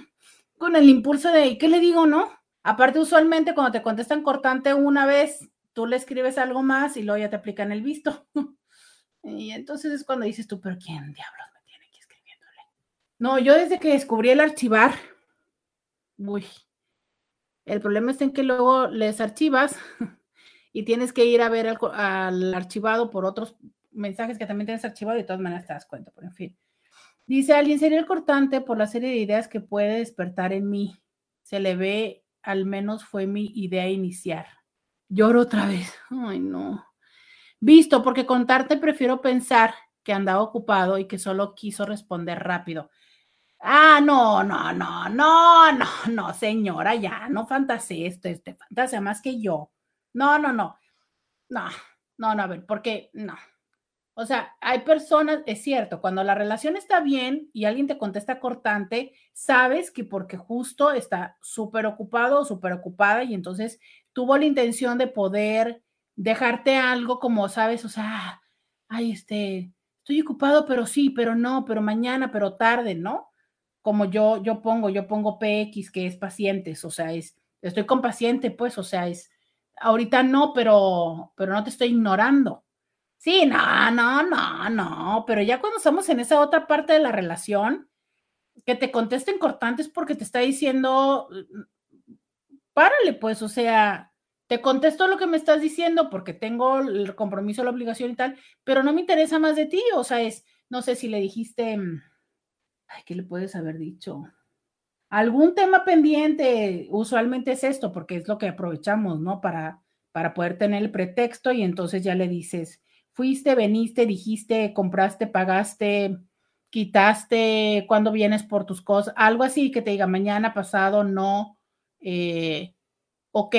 con el impulso de, ¿qué le digo, no? Aparte, usualmente cuando te contestan cortante una vez, tú le escribes algo más y luego ya te aplican el visto. y entonces es cuando dices tú, pero ¿quién diablos no, yo desde que descubrí el archivar, uy, el problema está en que luego les archivas y tienes que ir a ver al, archivado por otros mensajes que también tienes archivado y de todas maneras te das cuenta, pero en fin. Dice alguien, sería el cortante por la serie de ideas que puede despertar en mí. Se le ve, al menos fue mi idea iniciar. Lloro otra vez. Ay, no. Visto, porque contarte prefiero pensar que andaba ocupado y que solo quiso responder rápido. Ah, no, no, no, no, no, no, señora, ya, no fantasee esto, este fantasea más que yo. No, no, no, no, no, no, a ver, porque no. O sea, hay personas, es cierto, cuando la relación está bien y alguien te contesta cortante, sabes que porque justo está súper ocupado o súper ocupada y entonces tuvo la intención de poder dejarte algo como, sabes, o sea, ay, este, estoy ocupado, pero sí, pero no, pero mañana, pero tarde, ¿no? como yo, yo pongo, yo pongo PX, que es pacientes, o sea, es, estoy con paciente, pues, o sea, es, ahorita no, pero, pero no te estoy ignorando. Sí, no, no, no, no, pero ya cuando estamos en esa otra parte de la relación, que te contesten cortantes porque te está diciendo, párale, pues, o sea, te contesto lo que me estás diciendo porque tengo el compromiso, la obligación y tal, pero no me interesa más de ti, o sea, es, no sé si le dijiste Ay, ¿qué le puedes haber dicho? Algún tema pendiente, usualmente es esto, porque es lo que aprovechamos, ¿no? Para, para poder tener el pretexto y entonces ya le dices, fuiste, veniste, dijiste, compraste, pagaste, quitaste, cuando vienes por tus cosas, algo así que te diga mañana, pasado, no, eh, ok.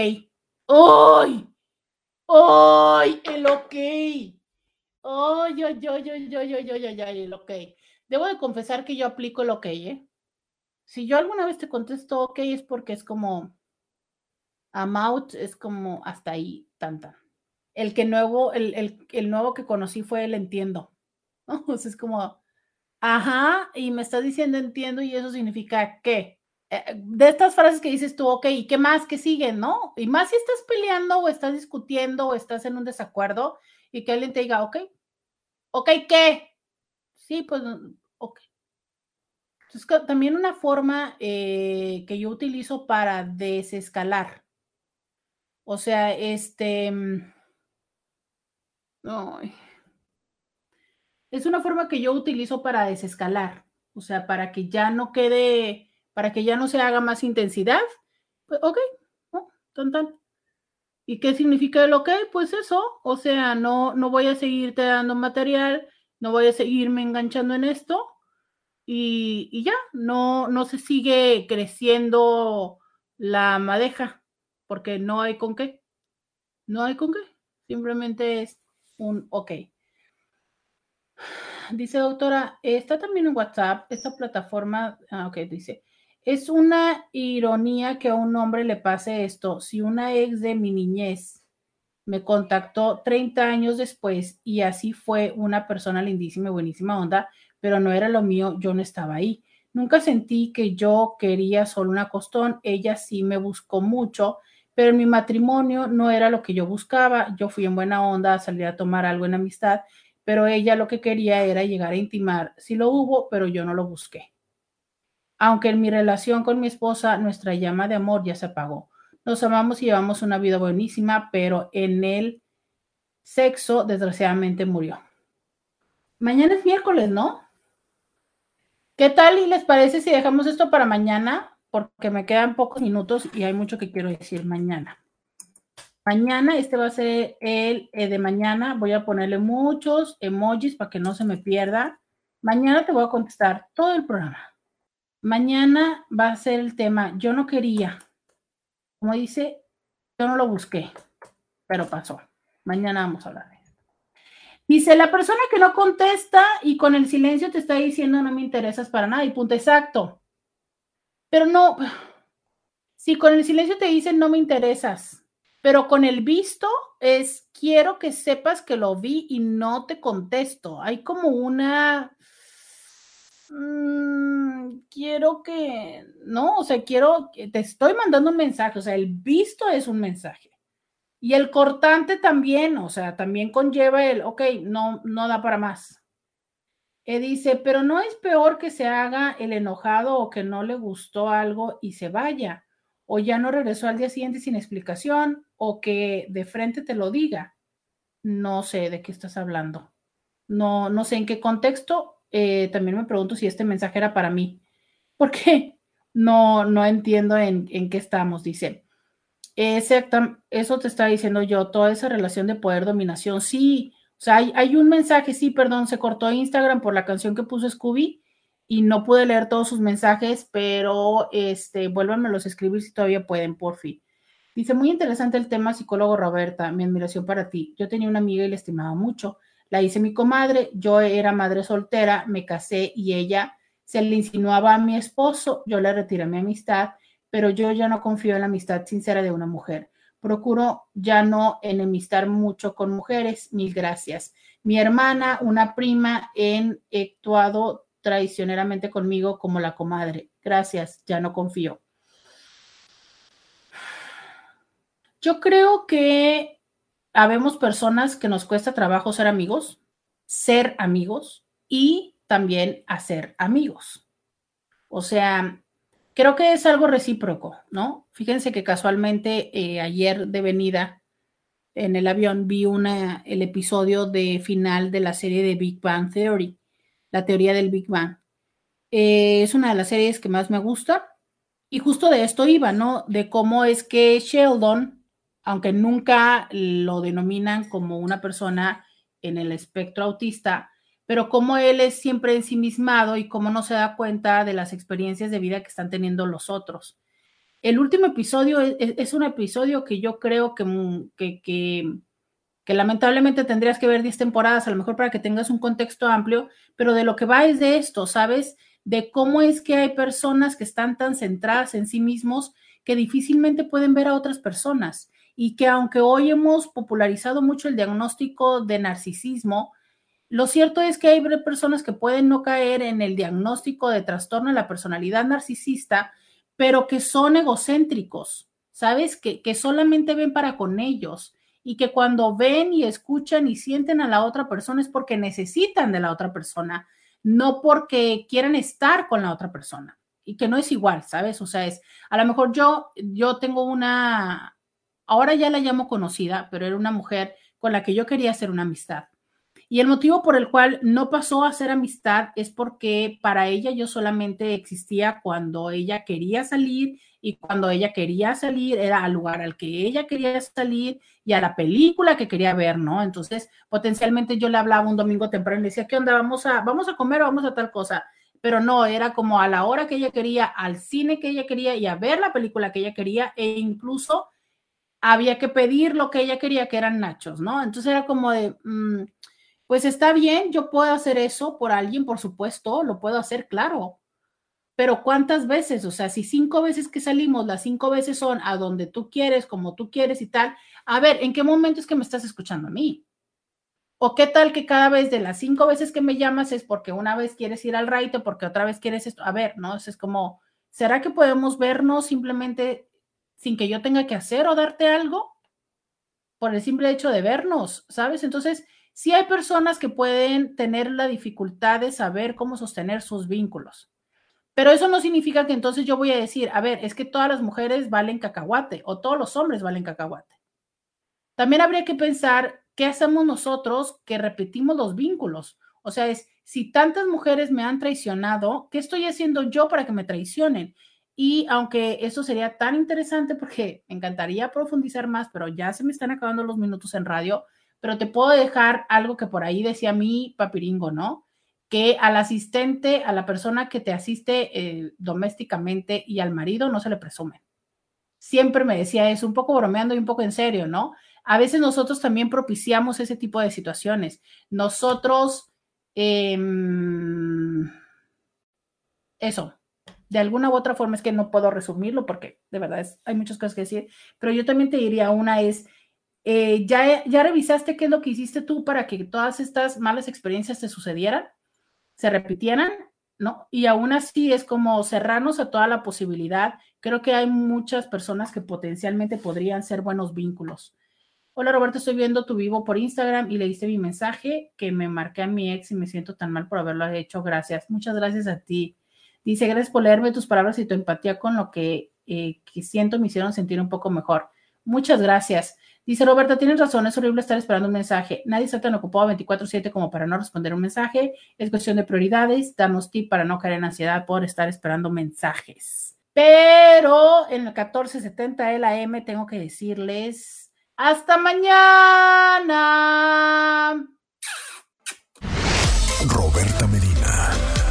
¡Ay! ¡Ay! El ok. ¡Ay, ay, ay, ay, ay, ay, ay, ay, el ok! Debo de confesar que yo aplico el ok, ¿eh? Si yo alguna vez te contesto ok es porque es como amount, es como hasta ahí, tanta. El que nuevo, el, el, nuevo que conocí fue el entiendo. ¿no? Es como, ajá, y me estás diciendo entiendo y eso significa que. Eh, de estas frases que dices tú, ok, ¿y qué más que siguen, no? Y más si estás peleando o estás discutiendo o estás en un desacuerdo y que alguien te diga, ok, ok, ¿qué? Sí, pues, ok. Entonces, también una forma eh, que yo utilizo para desescalar. O sea, este... Mm, es una forma que yo utilizo para desescalar. O sea, para que ya no quede, para que ya no se haga más intensidad. Pues, ok, oh, tan, ¿Y qué significa el ok? Pues eso, o sea, no, no voy a seguirte dando material, no voy a seguirme enganchando en esto, y, ya, no, no se sigue creciendo la madeja porque no hay con qué. No hay con qué. Simplemente es un ok. Dice doctora, está también en WhatsApp, esta plataforma, ah, ok, dice, es una ironía que a un hombre le pase esto. Si una ex de mi niñez me contactó 30 años después y así fue una persona lindísima y buenísima onda, pero no era lo mío, yo no estaba ahí. Nunca sentí que yo quería solo una costón, ella sí me buscó mucho, pero mi matrimonio no era lo que yo buscaba, yo fui en buena onda a salir a tomar algo en amistad, pero ella lo que quería era llegar a intimar, sí lo hubo, pero yo no lo busqué. Aunque en mi relación con mi esposa nuestra llama de amor ya se apagó. Nos amamos y llevamos una vida buenísima, pero en el sexo desgraciadamente murió. Mañana es miércoles, ¿no? ¿Qué tal y les parece si dejamos esto para mañana? Porque me quedan pocos minutos y hay mucho que quiero decir mañana. Mañana, este va a ser el eh, de mañana. Voy a ponerle muchos emojis para que no se me pierda. Mañana te voy a contestar todo el programa. Mañana va a ser el tema. Yo no quería. Como dice, yo no lo busqué, pero pasó. Mañana vamos a hablar de Dice, la persona que no contesta y con el silencio te está diciendo no me interesas para nada y punto exacto. Pero no, si con el silencio te dicen no me interesas, pero con el visto es quiero que sepas que lo vi y no te contesto. Hay como una... Mm, quiero que, no, o sea, quiero, te estoy mandando un mensaje, o sea, el visto es un mensaje. Y el cortante también, o sea, también conlleva el, ok, no, no da para más. E dice, pero no es peor que se haga el enojado o que no le gustó algo y se vaya, o ya no regresó al día siguiente sin explicación, o que de frente te lo diga. No sé de qué estás hablando. No, no sé en qué contexto. Eh, también me pregunto si este mensaje era para mí. ¿Por qué? No, no entiendo en, en qué estamos. Dice, Exacto, eso te está diciendo yo, toda esa relación de poder, dominación, sí, o sea, hay, un mensaje, sí, perdón, se cortó Instagram por la canción que puso Scooby y no pude leer todos sus mensajes, pero este, vuélvanmelos a escribir si todavía pueden, por fin. Dice, muy interesante el tema, psicólogo Roberta, mi admiración para ti. Yo tenía una amiga y la estimaba mucho. La hice mi comadre, yo era madre soltera, me casé y ella se le insinuaba a mi esposo, yo le retiré mi amistad pero yo ya no confío en la amistad sincera de una mujer. Procuro ya no enemistar mucho con mujeres. Mil gracias. Mi hermana, una prima, han actuado traicioneramente conmigo como la comadre. Gracias, ya no confío. Yo creo que habemos personas que nos cuesta trabajo ser amigos, ser amigos y también hacer amigos. O sea, creo que es algo recíproco, ¿no? Fíjense que casualmente eh, ayer de venida en el avión vi el episodio de final de la serie de Big Bang Theory, la teoría del Big Bang. Eh, es una de las series que más me gusta y justo de esto iba, ¿no? De cómo es que Sheldon, aunque nunca lo denominan como una persona en el espectro autista, pero como él es siempre ensimismado y cómo no se da cuenta de las experiencias de vida que están teniendo los otros. El último episodio es, un episodio que yo creo mm, que, que, que, lamentablemente tendrías que ver 10 temporadas, a lo mejor para que tengas un contexto amplio, pero de lo que va es de esto, ¿sabes? De cómo es que hay personas que están tan centradas en sí mismos que difícilmente pueden ver a otras personas y que aunque hoy hemos popularizado mucho el diagnóstico de narcisismo, lo cierto es que hay personas que pueden no caer en el diagnóstico de trastorno de la personalidad narcisista, pero que son egocéntricos, ¿sabes? Que, que solamente ven para con ellos y que cuando ven y escuchan y sienten a la otra persona es porque necesitan de la otra persona, no porque quieren estar con la otra persona y que no es igual, ¿sabes? O sea, es, a lo mejor yo, yo tengo una, ahora ya la llamo conocida, pero era una mujer con la que yo quería hacer una amistad y el motivo por el cual no pasó a ser amistad es porque para ella yo solamente existía cuando ella quería salir y cuando ella quería salir era al lugar al que ella quería salir y a la película que quería ver, ¿no? Entonces, potencialmente yo le hablaba un domingo temprano y le decía, ¿qué onda? Vamos a, vamos a comer o vamos a tal cosa. pero no, era como a la hora que ella quería, al cine que ella quería y a ver la película que ella quería e incluso había que pedir lo que ella quería, que eran nachos, ¿no? Entonces era como de, mm, pues está bien, yo puedo hacer eso por alguien, por supuesto, lo puedo hacer, claro, pero ¿cuántas veces? O sea, si cinco veces que salimos, las cinco veces son a donde tú quieres, como tú quieres y tal, a ver, ¿en qué momento es que me estás escuchando a mí? ¿O qué tal que cada vez de las cinco veces que me llamas es porque una vez quieres ir al raite, porque otra vez quieres esto? A ver, ¿no? Es como, ¿será que podemos vernos simplemente sin que yo tenga que hacer o darte algo? Por el simple hecho de vernos, ¿sabes? Entonces, sí hay personas que pueden tener la dificultad de saber cómo sostener sus vínculos. Pero eso no significa que entonces yo voy a decir, a ver, es que todas las mujeres valen cacahuate o todos los hombres valen cacahuate. También habría que pensar ¿qué hacemos nosotros que repetimos los vínculos? O sea, es, si tantas mujeres me han traicionado, ¿qué estoy haciendo yo para que me traicionen? Y aunque eso sería tan interesante porque me encantaría profundizar más, pero ya se me están acabando los minutos en radio, pero te puedo dejar algo que por ahí decía mi papiringo, ¿no? Que al asistente, a la persona que te asiste eh, domésticamente y al marido no se le presume. Siempre me decía eso, un poco bromeando y un poco en serio, ¿no? a veces nosotros también propiciamos ese tipo de situaciones. Nosotros, em, eso, de alguna u otra forma es que no puedo resumirlo porque de verdad hay muchas cosas que decir, pero yo también te diría, una es, eh, ¿ya, ¿ya revisaste qué es lo que hiciste tú para que todas estas malas experiencias te sucedieran, se repitieran? ¿No? Y aún así es como cerrarnos a toda la posibilidad. Creo que hay muchas personas que potencialmente podrían ser buenos vínculos Hola Roberto, estoy viendo tu vivo por Instagram y le diste mi mensaje que me marqué a mi ex y me siento tan mal por haberlo hecho. Gracias. Muchas gracias a ti. Dice, gracias por leerme tus palabras y tu empatía con lo que, eh, que siento me hicieron sentir un poco mejor. Muchas gracias. Dice Roberta, tienes razón, es horrible estar esperando un mensaje. Nadie está tan ocupado 24/7 como para no responder un mensaje. Es cuestión de prioridades. Danos tip para no caer en ansiedad por estar esperando mensajes. Pero en el 1470 de la M tengo que decirles hasta mañana. Roberta.